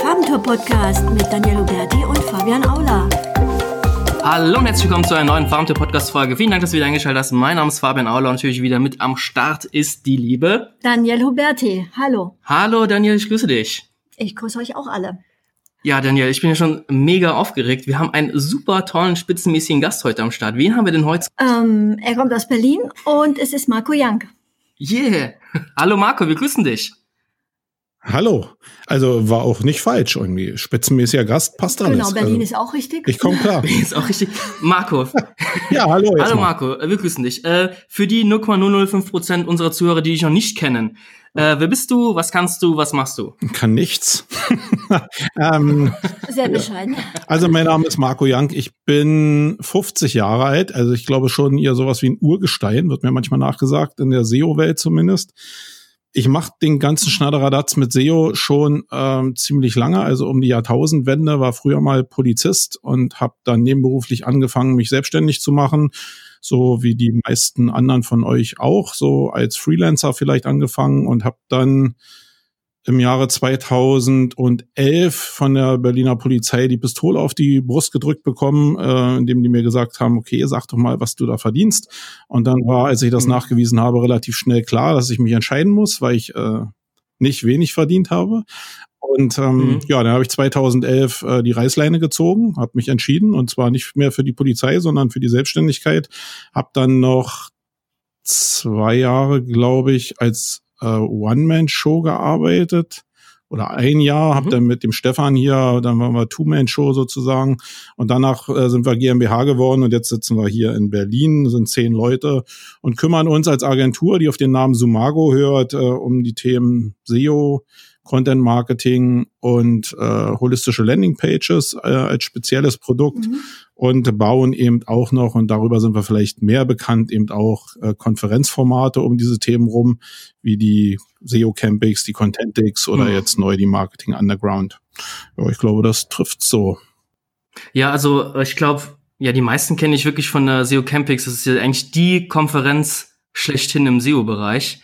Farbentour Podcast mit Daniel Huberti und Fabian Aula. Hallo und herzlich willkommen zu einer neuen Farmtour Podcast Folge. Vielen Dank, dass du wieder eingeschaltet hast. Mein Name ist Fabian Aula und natürlich wieder mit am Start ist die Liebe Daniel Huberti. Hallo. Hallo Daniel, ich grüße dich. Ich grüße euch auch alle. Ja, Daniel, ich bin ja schon mega aufgeregt. Wir haben einen super tollen, spitzenmäßigen Gast heute am Start. Wen haben wir denn heute? Ähm, er kommt aus Berlin und es ist Marco Young. Yeah. Hallo Marco, wir grüßen dich. Hallo. Also war auch nicht falsch irgendwie. Spitzenmäßiger Gast passt alles. Genau, Berlin also, ist auch richtig. Ich komme klar. Ist auch richtig. Marco. ja, hallo. Hallo mal. Marco, wir grüßen dich. Äh, für die 0,005 Prozent unserer Zuhörer, die dich noch nicht kennen, äh, wer bist du, was kannst du, was machst du? Kann nichts. ähm, Sehr bescheiden. also mein Name ist Marco Young. Ich bin 50 Jahre alt. Also ich glaube schon eher sowas wie ein Urgestein, wird mir manchmal nachgesagt, in der SEO-Welt zumindest. Ich mache den ganzen Schnatteradatz mit SEO schon ähm, ziemlich lange, also um die Jahrtausendwende, war früher mal Polizist und habe dann nebenberuflich angefangen, mich selbstständig zu machen, so wie die meisten anderen von euch auch, so als Freelancer vielleicht angefangen und habe dann im Jahre 2011 von der Berliner Polizei die Pistole auf die Brust gedrückt bekommen, äh, indem die mir gesagt haben, okay, sag doch mal, was du da verdienst. Und dann war, als ich das Mhm. nachgewiesen habe, relativ schnell klar, dass ich mich entscheiden muss, weil ich äh, nicht wenig verdient habe. Und ähm, Mhm. ja, dann habe ich 2011 äh, die Reißleine gezogen, habe mich entschieden und zwar nicht mehr für die Polizei, sondern für die Selbstständigkeit. Habe dann noch zwei Jahre, glaube ich, als äh, One-Man-Show gearbeitet oder ein Jahr, hab Mhm. dann mit dem Stefan hier, dann waren wir Two-Man-Show sozusagen und danach äh, sind wir GmbH geworden und jetzt sitzen wir hier in Berlin, sind zehn Leute und kümmern uns als Agentur, die auf den Namen Sumago hört, äh, um die Themen SEO, Content Marketing und äh, holistische Landing Pages äh, als spezielles Produkt Mhm. Und bauen eben auch noch, und darüber sind wir vielleicht mehr bekannt, eben auch äh, Konferenzformate um diese Themen rum, wie die SEO Campings, die Contentix oder Mhm. jetzt neu die Marketing Underground. Ja, ich glaube, das trifft so. Ja, also ich glaube, ja, die meisten kenne ich wirklich von der SEO Campix. Das ist ja eigentlich die Konferenz schlechthin im SEO-Bereich.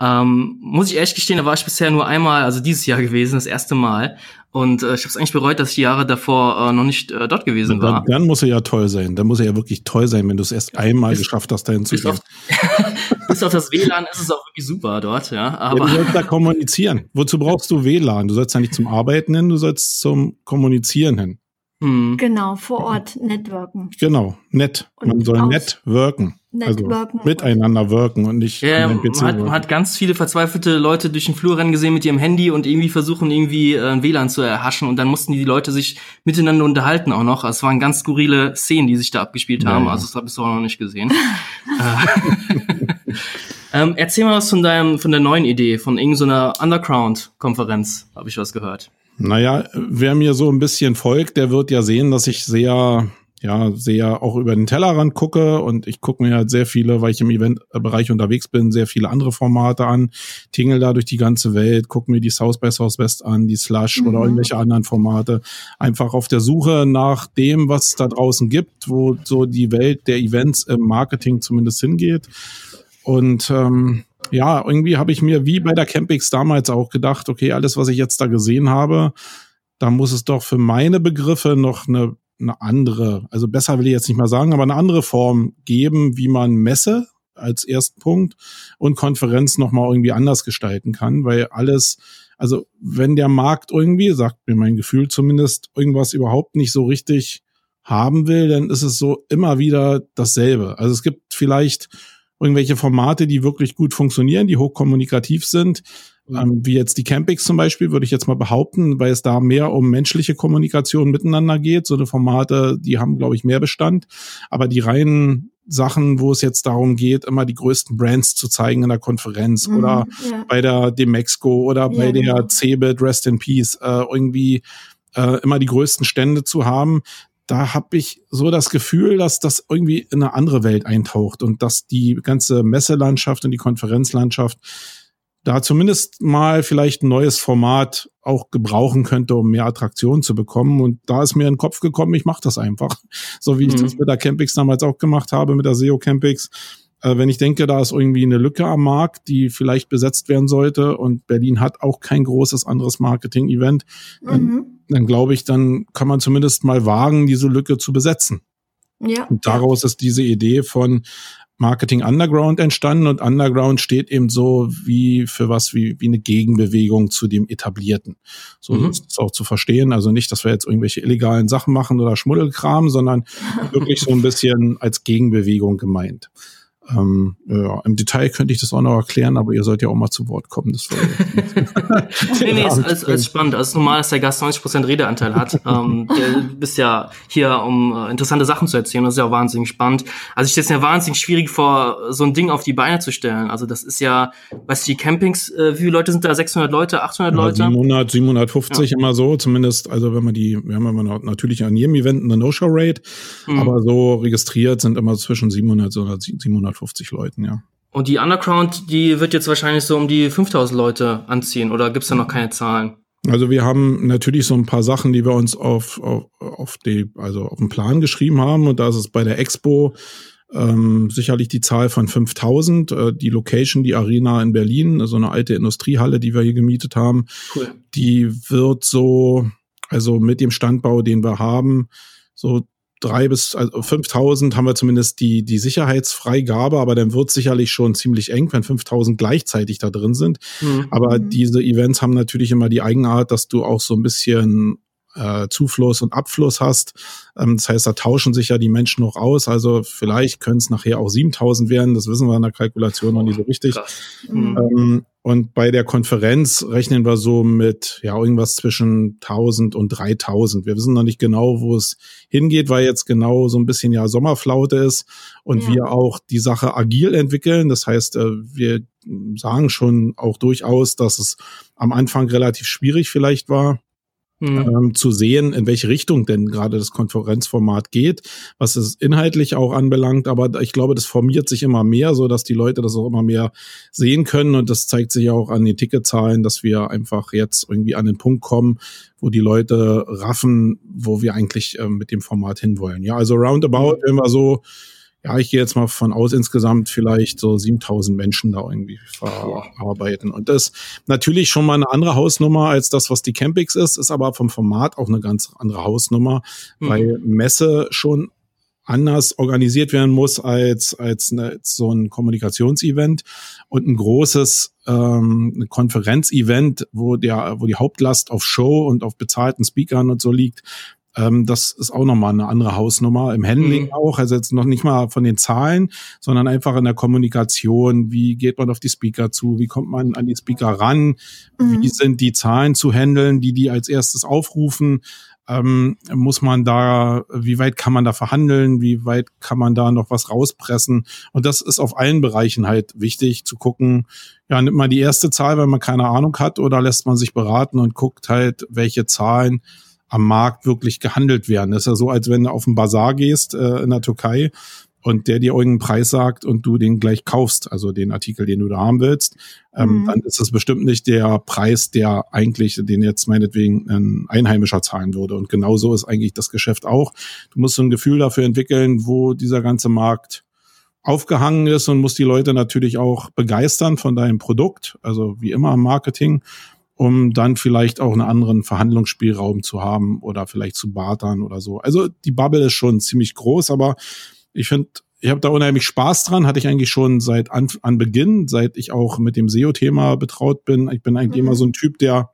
Ähm, muss ich ehrlich gestehen, da war ich bisher nur einmal, also dieses Jahr gewesen, das erste Mal. Und äh, ich habe es eigentlich bereut, dass ich die Jahre davor äh, noch nicht äh, dort gewesen war. Dann, dann muss er ja toll sein. Dann muss er ja wirklich toll sein, wenn du es erst einmal Bis- geschafft hast, dahin zu gehen. auf, bis auf das WLAN ist es auch wirklich super dort, ja. Ja, Aber du sollst da kommunizieren. Wozu brauchst du WLAN? Du sollst ja nicht zum Arbeiten hin, du sollst zum Kommunizieren hin. Hm, Genau, vor Ort networken. Genau, nett. Man Und soll aus- nett wirken. Networken. Also miteinander wirken und nicht Ja, an man hat, man hat ganz viele verzweifelte Leute durch den Flur rennen gesehen mit ihrem Handy und irgendwie versuchen, irgendwie äh, ein WLAN zu erhaschen und dann mussten die Leute sich miteinander unterhalten auch noch. Also es waren ganz skurrile Szenen, die sich da abgespielt Ja, haben. ja. Also das habe ich so auch noch nicht gesehen. Äh, ähm, erzähl mal was von deinem, von der neuen Idee, von irgendeiner Underground-Konferenz, habe ich was gehört. Naja, wer mir so ein bisschen folgt, der wird ja sehen, dass ich sehr, ja, sehr auch über den Tellerrand gucke und ich gucke mir halt sehr viele, weil ich im Eventbereich unterwegs bin, sehr viele andere Formate an, tingle da durch die ganze Welt, gucke mir die South by Southwest an, die Slush oder Mhm. irgendwelche anderen Formate, einfach auf der Suche nach dem, was es da draußen gibt, wo so die Welt der Events im Marketing zumindest hingeht. Und ähm, ja, irgendwie habe ich mir wie bei der Campix damals auch gedacht, okay, alles, was ich jetzt da gesehen habe, da muss es doch für meine Begriffe noch eine, eine andere, also besser will ich jetzt nicht mal sagen, aber eine andere Form geben, wie man Messe als ersten Punkt und Konferenz nochmal irgendwie anders gestalten kann, weil alles, also wenn der Markt irgendwie, sagt mir mein Gefühl zumindest, irgendwas überhaupt nicht so richtig haben will, dann ist es so immer wieder dasselbe. Also es gibt vielleicht irgendwelche Formate, die wirklich gut funktionieren, die hochkommunikativ sind, ähm, wie jetzt die Campings zum Beispiel, würde ich jetzt mal behaupten, weil es da mehr um menschliche Kommunikation miteinander geht. So eine Formate, die haben, glaube ich, mehr Bestand. Aber die reinen Sachen, wo es jetzt darum geht, immer die größten Brands zu zeigen in der Konferenz Mhm, oder ja. bei der Demexco oder bei Ja, der genau. Cebit Rest in Peace äh, irgendwie äh, immer die größten Stände zu haben. Da habe ich so das Gefühl, dass das irgendwie in eine andere Welt eintaucht und dass die ganze Messelandschaft und die Konferenzlandschaft da zumindest mal vielleicht ein neues Format auch gebrauchen könnte, um mehr Attraktion zu bekommen. Und da ist mir in den Kopf gekommen, ich mache das einfach. So wie ich Mhm. das mit der Campix damals auch gemacht habe, mit der SEO Campix. Äh, wenn ich denke, da ist irgendwie eine Lücke am Markt, die vielleicht besetzt werden sollte und Berlin hat auch kein großes anderes Marketing-Event, mhm. Dann glaube ich, dann kann man zumindest mal wagen, diese Lücke zu besetzen. Ja. Und daraus ist diese Idee von Marketing Underground entstanden und Underground steht eben so wie für was wie, wie eine Gegenbewegung zu dem Etablierten. So mhm. ist es auch zu verstehen. Also nicht, dass wir jetzt irgendwelche illegalen Sachen machen oder Schmuddelkram, sondern wirklich so ein bisschen als Gegenbewegung gemeint. Ähm, ja, Im Detail könnte ich das auch noch erklären, aber ihr sollt ja auch mal zu Wort kommen. Das war nee, nee, ist, ist, ist spannend. Also es ist normal, dass der Gast 90% Redeanteil hat. ähm, du bist ja hier, um äh, interessante Sachen zu erzählen. Das ist ja auch wahnsinnig spannend. Also ich stelle es ja wahnsinnig schwierig vor, so ein Ding auf die Beine zu stellen. Also das ist ja, weißt du, die Campings, äh, wie viele Leute sind da? 600 Leute, 800 ja, Leute? 700, 750 ja. immer so. Zumindest, also wenn man die, wir haben immer natürlich an jedem Event eine No-Show-Rate, mhm. aber so registriert sind immer zwischen 700 und 700 150 Leuten, ja. Und die Underground, die wird jetzt wahrscheinlich so um die 5000 Leute anziehen oder gibt's da noch keine Zahlen? Also wir haben natürlich so ein paar Sachen, die wir uns auf, auf, auf die, also auf den Plan geschrieben haben und da ist es bei der Expo ähm, sicherlich die Zahl von 5000. Äh, die Location, die Arena in Berlin, so eine alte Industriehalle, die wir hier gemietet haben, cool. die wird so, also mit dem Standbau, den wir haben, so drei bis also 5000 haben wir zumindest die, die Sicherheitsfreigabe, aber dann wird sicherlich schon ziemlich eng, wenn 5000 gleichzeitig da drin sind. Mhm. Aber diese Events haben natürlich immer die Eigenart, dass du auch so ein bisschen äh, Zufluss und Abfluss hast. Ähm, das heißt, da tauschen sich ja die Menschen noch aus. Also vielleicht können es nachher auch 7000 werden. Das wissen wir in der Kalkulation noch nicht so richtig. Mhm. Ähm, und bei der Konferenz rechnen wir so mit ja irgendwas zwischen 1000 und 3000. Wir wissen noch nicht genau, wo es hingeht, weil jetzt genau so ein bisschen ja Sommerflaute ist und ja. wir auch die Sache agil entwickeln. Das heißt, äh, wir sagen schon auch durchaus, dass es am Anfang relativ schwierig vielleicht war, mhm. ähm, zu sehen, in welche Richtung denn gerade das Konferenzformat geht, was es inhaltlich auch anbelangt. Aber ich glaube, das formiert sich immer mehr, so dass die Leute das auch immer mehr sehen können. Und das zeigt sich auch an den Ticketzahlen, dass wir einfach jetzt irgendwie an den Punkt kommen, wo die Leute raffen, wo wir eigentlich äh, mit dem Format hinwollen. Ja, also roundabout, mhm. wenn wir so ja, ich gehe jetzt mal von aus, insgesamt vielleicht so 7000 Menschen da irgendwie verarbeiten. Und das natürlich schon mal eine andere Hausnummer als das, was die Campix ist, ist aber vom Format auch eine ganz andere Hausnummer, mhm. weil Messe schon anders organisiert werden muss als, als, eine, als so ein Kommunikationsevent und ein großes ähm, Konferenzevent, wo der, wo die Hauptlast auf Show und auf bezahlten Speakern und so liegt, ähm, das ist auch nochmal eine andere Hausnummer. Im Handling mhm. auch, also jetzt noch nicht mal von den Zahlen, sondern einfach in der Kommunikation. Wie geht man auf die Speaker zu? Wie kommt man an die Speaker ran? Mhm. Wie sind die Zahlen zu handeln, die die als erstes aufrufen? Ähm, muss man da, wie weit kann man da verhandeln, wie weit kann man da noch was rauspressen? Und das ist auf allen Bereichen halt wichtig zu gucken, ja, nimmt man die erste Zahl, weil man keine Ahnung hat, oder lässt man sich beraten und guckt halt, welche Zahlen am Markt wirklich gehandelt werden. Das ist ja so, als wenn du auf den Bazar gehst äh, in der Türkei und der dir irgendeinen Preis sagt und du den gleich kaufst, also den Artikel, den du da haben willst, ähm, mhm. dann ist das bestimmt nicht der Preis, der eigentlich, den jetzt meinetwegen ein Einheimischer zahlen würde. Und genauso ist eigentlich das Geschäft auch. Du musst so ein Gefühl dafür entwickeln, wo dieser ganze Markt aufgehangen ist und musst die Leute natürlich auch begeistern von deinem Produkt, also wie immer im Marketing um dann vielleicht auch einen anderen Verhandlungsspielraum zu haben oder vielleicht zu bartern oder so. Also die Bubble ist schon ziemlich groß, aber ich finde, ich habe da unheimlich Spaß dran, hatte ich eigentlich schon seit an, an Beginn, seit ich auch mit dem SEO-Thema betraut bin. Ich bin eigentlich mhm. immer so ein Typ, der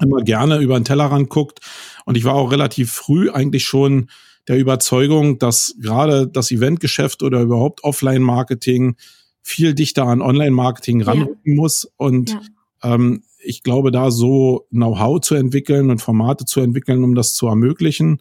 immer gerne über den Tellerrand guckt. Und ich war auch relativ früh eigentlich schon der Überzeugung, dass gerade das Eventgeschäft oder überhaupt Offline-Marketing viel dichter an Online-Marketing ranrücken ja. muss. Und ja. ähm, ich glaube, da so Know-how zu entwickeln und Formate zu entwickeln, um das zu ermöglichen,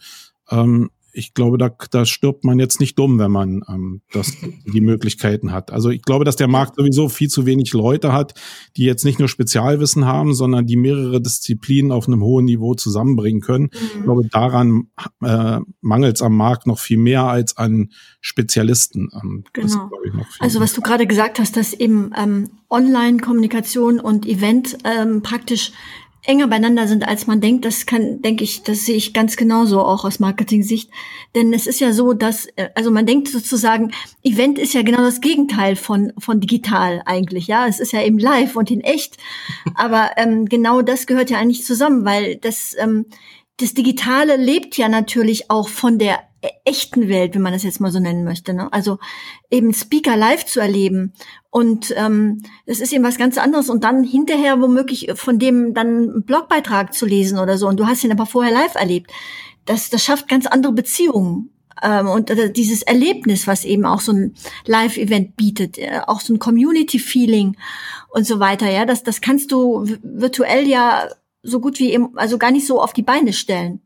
ähm, ich glaube, da, da stirbt man jetzt nicht dumm, wenn man ähm, das, die Möglichkeiten hat. Also ich glaube, dass der Markt sowieso viel zu wenig Leute hat, die jetzt nicht nur Spezialwissen haben, sondern die mehrere Disziplinen auf einem hohen Niveau zusammenbringen können. Mhm. Ich glaube, daran äh, mangelt es am Markt noch viel mehr als an Spezialisten. Ähm, genau. Das, also was du gerade gesagt hast, dass eben ähm, Online-Kommunikation und Event ähm, praktisch enger beieinander sind, als man denkt. Das kann, denke ich, das sehe ich ganz genauso auch aus Marketing-Sicht. Denn es ist ja so, dass, äh, also man denkt sozusagen, Event ist ja genau das Gegenteil von, von digital eigentlich. Ja, es ist ja eben live und in echt. Aber ähm, genau das gehört ja eigentlich zusammen, weil das, ähm, das Digitale lebt ja natürlich auch von der echten Welt, wenn man das jetzt mal so nennen möchte. Ne? Also eben Speaker live zu erleben und ähm, das ist eben was ganz anderes und dann hinterher womöglich von dem dann einen Blogbeitrag zu lesen oder so und du hast ihn aber vorher live erlebt. Das, das schafft ganz andere Beziehungen ähm, und äh, dieses Erlebnis, was eben auch so ein Live-Event bietet, äh, auch so ein Community-Feeling und so weiter. Ja, das, das kannst du virtuell ja so gut wie eben, also gar nicht so auf die Beine stellen.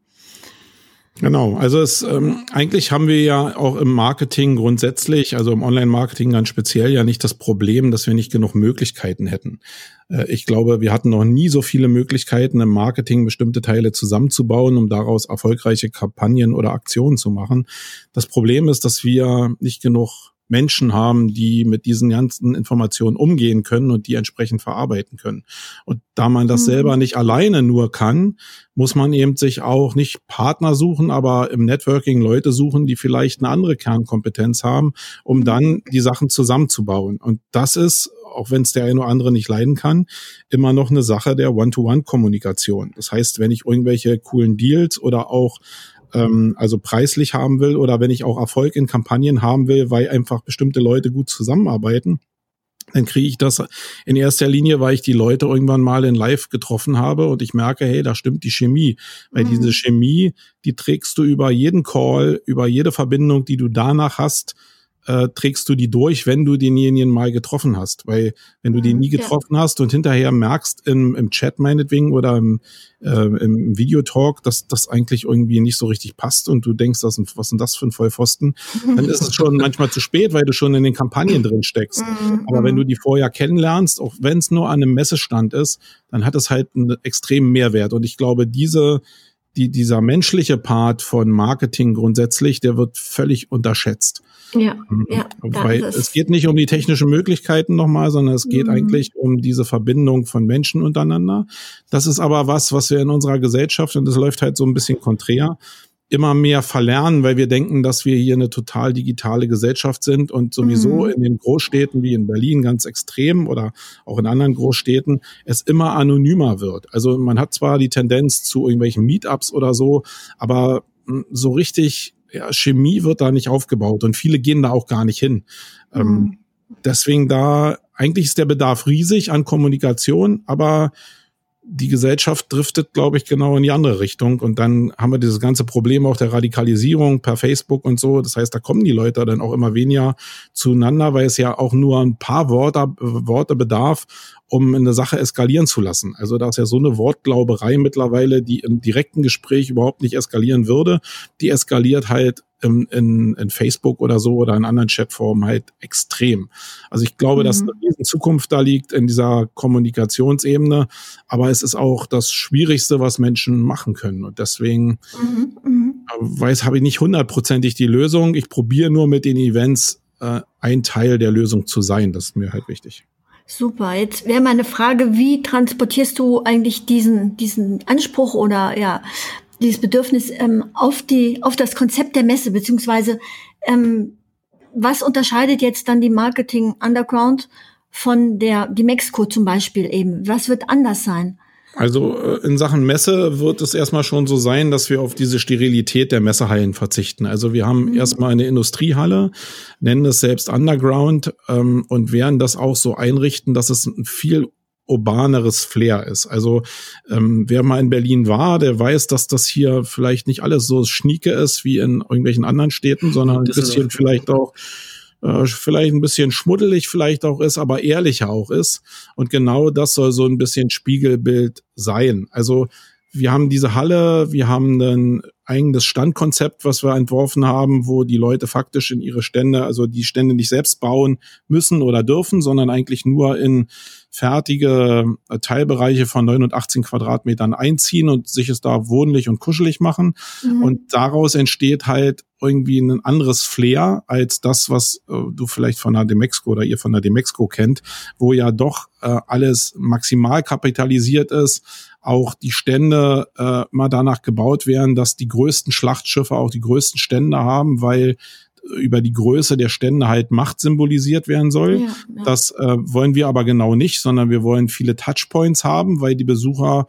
Genau, also es ähm, eigentlich haben wir ja auch im Marketing grundsätzlich, also im Online-Marketing ganz speziell ja nicht das Problem, dass wir nicht genug Möglichkeiten hätten. Äh, ich glaube, wir hatten noch nie so viele Möglichkeiten im Marketing bestimmte Teile zusammenzubauen, um daraus erfolgreiche Kampagnen oder Aktionen zu machen. Das Problem ist, dass wir nicht genug Menschen haben, die mit diesen ganzen Informationen umgehen können und die entsprechend verarbeiten können. Und da man das mhm. selber nicht alleine nur kann, muss man eben sich auch nicht Partner suchen, aber im Networking Leute suchen, die vielleicht eine andere Kernkompetenz haben, um mhm. dann die Sachen zusammenzubauen. Und das ist auch wenn es der eine oder andere nicht leiden kann, immer noch eine Sache der One-to-One-Kommunikation. Das heißt, wenn ich irgendwelche coolen Deals oder auch ähm, also preislich haben will oder wenn ich auch Erfolg in Kampagnen haben will, weil einfach bestimmte Leute gut zusammenarbeiten, dann kriege ich das in erster Linie, weil ich die Leute irgendwann mal in Live getroffen habe und ich merke, hey, da stimmt die Chemie. Weil mhm. diese Chemie, die trägst du über jeden Call, über jede Verbindung, die du danach hast, äh, trägst du die durch, wenn du denjenigen mal getroffen hast. Weil wenn du den nie getroffen ja. hast und hinterher merkst im, im Chat meinetwegen oder im, äh, im Videotalk, dass das eigentlich irgendwie nicht so richtig passt und du denkst, das, was sind das für ein Vollpfosten, dann ist es schon manchmal zu spät, weil du schon in den Kampagnen drin steckst. Mhm. Aber wenn du die vorher kennenlernst, auch wenn es nur an einem Messestand ist, dann hat es halt einen extremen Mehrwert. Und ich glaube, diese die, dieser menschliche Part von Marketing grundsätzlich, der wird völlig unterschätzt. Ja, mhm. ja. Weil es geht nicht um die technischen Möglichkeiten nochmal, sondern es geht mhm. eigentlich um diese Verbindung von Menschen untereinander. Das ist aber was, was wir in unserer Gesellschaft, und das läuft halt so ein bisschen konträr, immer mehr verlernen, weil wir denken, dass wir hier eine total digitale Gesellschaft sind und sowieso mhm. in den Großstädten wie in Berlin ganz extrem oder auch in anderen Großstädten es immer anonymer wird. Also man hat zwar die Tendenz zu irgendwelchen Meetups oder so, aber hm, so richtig ja, Chemie wird da nicht aufgebaut und viele gehen da auch gar nicht hin. Ähm, mhm. Ähm, deswegen da, eigentlich ist der Bedarf riesig an Kommunikation, aber die Gesellschaft driftet, glaube ich, genau in die andere Richtung. Und dann haben wir dieses ganze Problem auch der Radikalisierung per Facebook und so. Das heißt, da kommen die Leute dann auch immer weniger zueinander, weil es ja auch nur ein paar Worte, Worte bedarf, um eine Sache eskalieren zu lassen. Also da ist ja so eine Wortglauberei mittlerweile, die im direkten Gespräch überhaupt nicht eskalieren würde. Die eskaliert halt in, in, in Facebook oder so oder in anderen Chatformen halt extrem. Also ich glaube, mhm. dass eine riesen Zukunft da liegt in dieser Kommunikationsebene, aber es ist auch das Schwierigste, was Menschen machen können. Und deswegen mhm. mhm. weiß, habe ich nicht hundertprozentig die Lösung. Ich probiere nur mit den Events äh, ein Teil der Lösung zu sein. Das ist mir halt wichtig. Super. Jetzt wäre meine Frage, wie transportierst du eigentlich diesen, diesen Anspruch oder ja, dieses Bedürfnis ähm, auf die, auf das Konzept der Messe, beziehungsweise ähm, was unterscheidet jetzt dann die Marketing Underground von der, die Mexiko zum Beispiel eben? Was wird anders sein? Also äh, in Sachen Messe wird es erstmal schon so sein, dass wir auf diese Sterilität der Messehallen verzichten. Also wir haben mhm. erstmal eine Industriehalle, nennen es selbst Underground ähm, und werden das auch so einrichten, dass es viel urbaneres Flair ist. Also ähm, wer mal in Berlin war, der weiß, dass das hier vielleicht nicht alles so schnieke ist wie in irgendwelchen anderen Städten, sondern ein bisschen vielleicht auch äh, vielleicht ein bisschen schmuddelig vielleicht auch ist, aber ehrlicher auch ist. Und genau das soll so ein bisschen Spiegelbild sein. Also wir haben diese Halle, wir haben ein eigenes Standkonzept, was wir entworfen haben, wo die Leute faktisch in ihre Stände, also die Stände nicht selbst bauen müssen oder dürfen, sondern eigentlich nur in fertige äh, Teilbereiche von 9 und 18 Quadratmetern einziehen und sich es da wohnlich und kuschelig machen. Mhm. Und daraus entsteht halt irgendwie ein anderes Flair als das, was äh, du vielleicht von der Demexco oder ihr von der Demexco kennt, wo ja doch äh, alles maximal kapitalisiert ist, auch die Stände äh, mal danach gebaut werden, dass die größten Schlachtschiffe auch die größten Stände haben, weil über die Größe der Stände halt Macht symbolisiert werden soll. Ja, ja. Das äh, wollen wir aber genau nicht, sondern wir wollen viele Touchpoints haben, weil die Besucher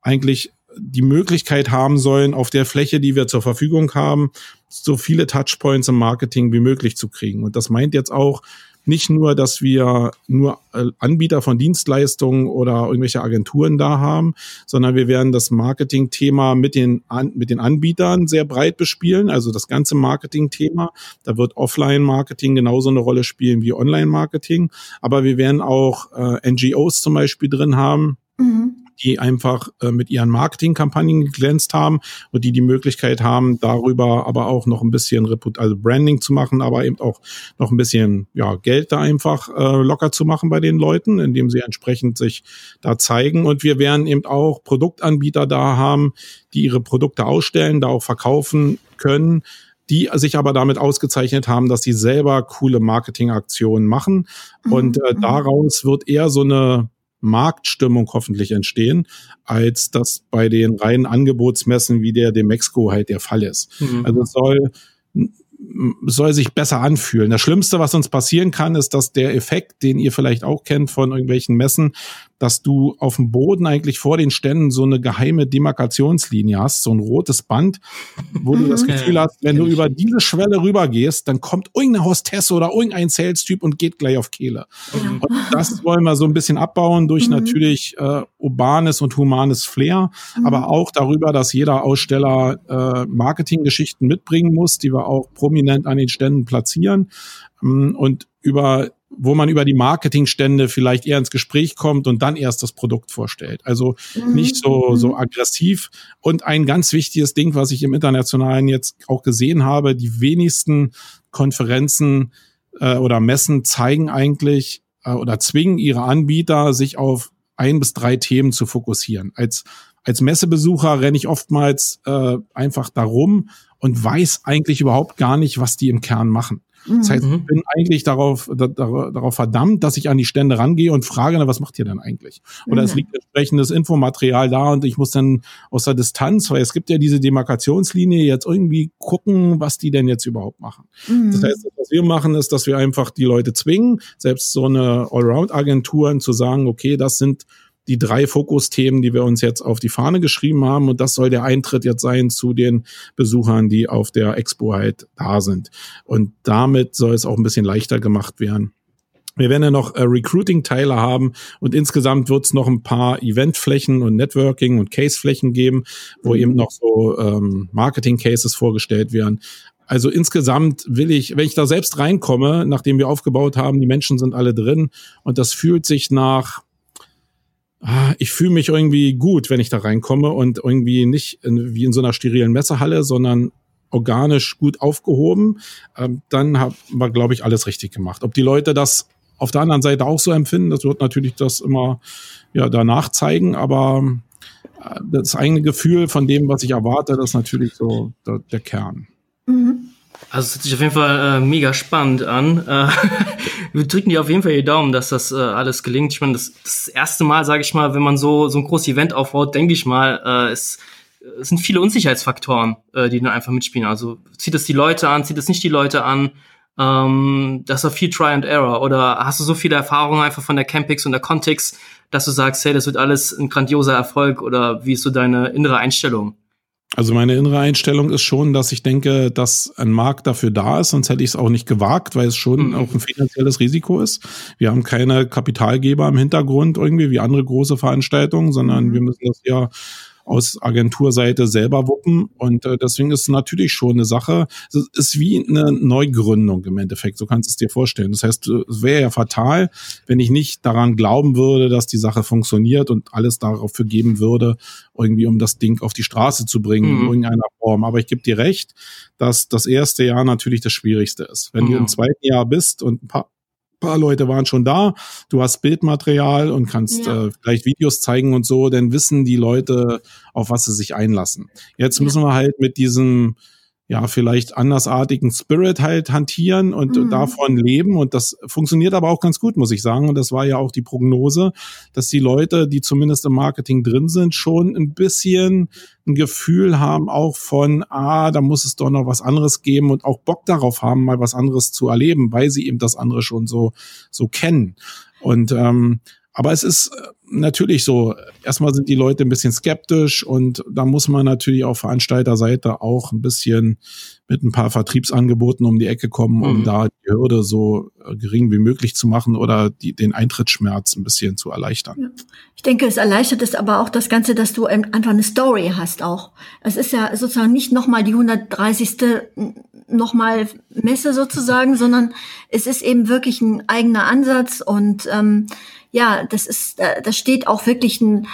eigentlich die Möglichkeit haben sollen, auf der Fläche, die wir zur Verfügung haben, so viele Touchpoints im Marketing wie möglich zu kriegen. Und das meint jetzt auch nicht nur, dass wir nur äh, Anbieter von Dienstleistungen oder irgendwelche Agenturen da haben, sondern wir werden das Marketing-Thema mit den, mit den Anbietern sehr breit bespielen, also das ganze Marketing-Thema. Da wird Offline-Marketing genauso eine Rolle spielen wie Online-Marketing, aber wir werden auch äh, NGOs zum Beispiel drin haben. Mhm die einfach äh, mit ihren Marketingkampagnen geglänzt haben und die die Möglichkeit haben, darüber aber auch noch ein bisschen Reput also Branding zu machen, aber eben auch noch ein bisschen ja, Geld da einfach äh, locker zu machen bei den Leuten, indem sie entsprechend sich da zeigen. Und wir werden eben auch Produktanbieter da haben, die ihre Produkte ausstellen, da auch verkaufen können die sich aber damit ausgezeichnet haben, dass sie selber coole Marketingaktionen machen. Mhm. Und äh, mhm. daraus wird eher so eine Marktstimmung hoffentlich entstehen, als das bei den reinen Angebotsmessen wie der Demexco halt der Fall ist. Mhm. Also es soll soll sich besser anfühlen. Das Schlimmste, was uns passieren kann, ist, dass der Effekt, den ihr vielleicht auch kennt von irgendwelchen Messen, dass du auf dem Boden eigentlich vor den Ständen so eine geheime Demarkationslinie hast, so ein rotes Band, wo du das mhm. Gefühl hast, wenn du über diese Schwelle rübergehst, dann kommt irgendeine Hostesse oder irgendein Sales-Typ und geht gleich auf Kehle. Und das wollen wir so ein bisschen abbauen durch mhm. natürlich äh, urbanes und humanes Flair, mhm. aber auch darüber, dass jeder Aussteller äh, Marketinggeschichten mitbringen muss, die wir auch prominent an den Ständen platzieren mm, und über wo man über die Marketingstände vielleicht eher ins Gespräch kommt und dann erst das Produkt vorstellt. Also mhm. nicht so, mhm. so aggressiv. Und ein ganz wichtiges Ding, was ich im Internationalen jetzt auch gesehen habe, die wenigsten Konferenzen äh, oder Messen zeigen eigentlich äh, oder zwingen ihre Anbieter, sich auf ein bis drei Themen zu fokussieren. Als als Messebesucher renne ich oftmals äh, einfach darum und weiß eigentlich überhaupt gar nicht, was die im Kern machen. Das heißt, ich mhm. bin eigentlich darauf, da, darauf verdammt, dass ich an die Stände rangehe und frage, na, was macht ihr denn eigentlich? Oder mhm. es liegt entsprechendes Infomaterial da und ich muss dann aus der Distanz, weil es gibt ja diese Demarkationslinie, jetzt irgendwie gucken, was die denn jetzt überhaupt machen. Mhm. Das heißt, was wir machen, ist, dass wir einfach die Leute zwingen, selbst so eine Allround-Agenturen zu sagen, okay, das sind die drei Fokusthemen, die wir uns jetzt auf die Fahne geschrieben haben. Und das soll der Eintritt jetzt sein zu den Besuchern, die auf der Expo halt da sind. Und damit soll es auch ein bisschen leichter gemacht werden. Wir werden ja noch äh, Recruiting-Teile haben und insgesamt wird es noch ein paar Eventflächen und Networking- und Case-Flächen geben, wo mhm. eben noch so ähm, Marketing-Cases vorgestellt werden. Also insgesamt will ich, wenn ich da selbst reinkomme, nachdem wir aufgebaut haben, die Menschen sind alle drin und das fühlt sich nach ah, ich fühle mich irgendwie gut, wenn ich da reinkomme und irgendwie nicht in, wie in so einer sterilen Messehalle, sondern organisch gut aufgehoben, ähm, dann haben wir, glaube ich, alles richtig gemacht. Ob die Leute das auf der anderen Seite auch so empfinden, das wird natürlich das immer ja danach zeigen, aber äh, das eigene Gefühl von dem, was ich erwarte, das ist natürlich so der, der Kern. Mhm. Also es hört sich auf jeden Fall äh, mega spannend an. Äh, wir drücken dir auf jeden Fall die Daumen, dass das äh, alles gelingt. Ich meine, das, das erste Mal, sage ich mal, wenn man so so ein großes Event aufbaut, denke ich mal, äh, es, es sind viele Unsicherheitsfaktoren, äh, die dann einfach mitspielen. Also zieht es die Leute an, zieht es nicht die Leute an? Ähm, das auch viel Try and Error. Oder hast du so viele Erfahrungen einfach von der Campix und der Context, dass du sagst, hey, das wird alles ein grandioser Erfolg? Oder wie ist so deine innere Einstellung? Also meine innere Einstellung ist schon, dass ich denke, dass ein Markt dafür da ist, sonst hätte ich es auch nicht gewagt, weil es schon mhm. auch ein finanzielles Risiko ist. Wir haben keine Kapitalgeber im Hintergrund irgendwie wie andere große Veranstaltungen, sondern mhm. wir müssen das ja aus Agenturseite selber wuppen. Und äh, deswegen ist es natürlich schon eine Sache. Es ist wie eine Neugründung im Endeffekt. So kannst du es dir vorstellen. Das heißt, es wäre ja fatal, wenn ich nicht daran glauben würde, dass die Sache funktioniert und alles dafür geben würde, irgendwie um das Ding auf die Straße zu bringen mhm. in irgendeiner Form. Aber ich gebe dir recht, dass das erste Jahr natürlich das Schwierigste ist. Wenn mhm. du im zweiten Jahr bist und ein paar paar Leute waren schon da, du hast Bildmaterial und kannst ja. äh, vielleicht Videos zeigen und so, dann wissen die Leute, auf was sie sich einlassen. Jetzt ja. müssen wir halt mit diesem ja, vielleicht andersartigen Spirit halt hantieren und mhm. davon leben. Und das funktioniert aber auch ganz gut, muss ich sagen. Und das war ja auch die Prognose, dass die Leute, die zumindest im Marketing drin sind, schon ein bisschen ein Gefühl haben auch von, ah, da muss es doch noch was anderes geben und auch Bock darauf haben, mal was anderes zu erleben, weil sie eben das andere schon so, so kennen. Und ähm, aber es ist äh, natürlich so, erstmal sind die Leute ein bisschen skeptisch und da muss man natürlich auf Veranstalterseite auch ein bisschen mit ein paar Vertriebsangeboten um die Ecke kommen, um mhm. da die Hürde so äh, gering wie möglich zu machen oder die, den Eintrittsschmerz ein bisschen zu erleichtern. Ja. Ich denke, es erleichtert es aber auch das Ganze, dass du einfach eine Story hast auch. Es ist ja sozusagen nicht nochmal die 130. nochmal Messe sozusagen, sondern es ist eben wirklich ein eigener Ansatz und ähm, ja, das ist, da steht auch wirklich ein,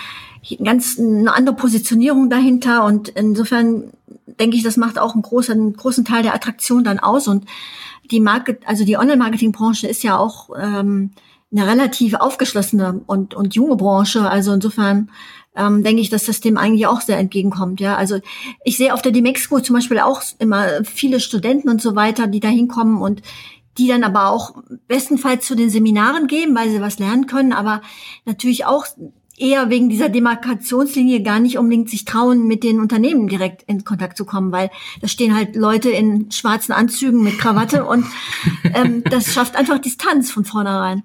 ganz eine andere Positionierung dahinter und insofern denke ich, das macht auch einen großen, einen großen Teil der Attraktion dann aus und die Market, also die Online-Marketing-Branche ist ja auch ähm, eine relativ aufgeschlossene und, und junge Branche. Also insofern ähm, denke ich, dass das dem eigentlich auch sehr entgegenkommt. Ja, also ich sehe auf der Demexco zum Beispiel auch immer viele Studenten und so weiter, die da hinkommen und die dann aber auch bestenfalls zu den Seminaren gehen, weil sie was lernen können, aber natürlich auch eher wegen dieser Demarkationslinie gar nicht unbedingt sich trauen, mit den Unternehmen direkt in Kontakt zu kommen, weil da stehen halt Leute in schwarzen Anzügen mit Krawatte und ähm, das schafft einfach Distanz von vornherein.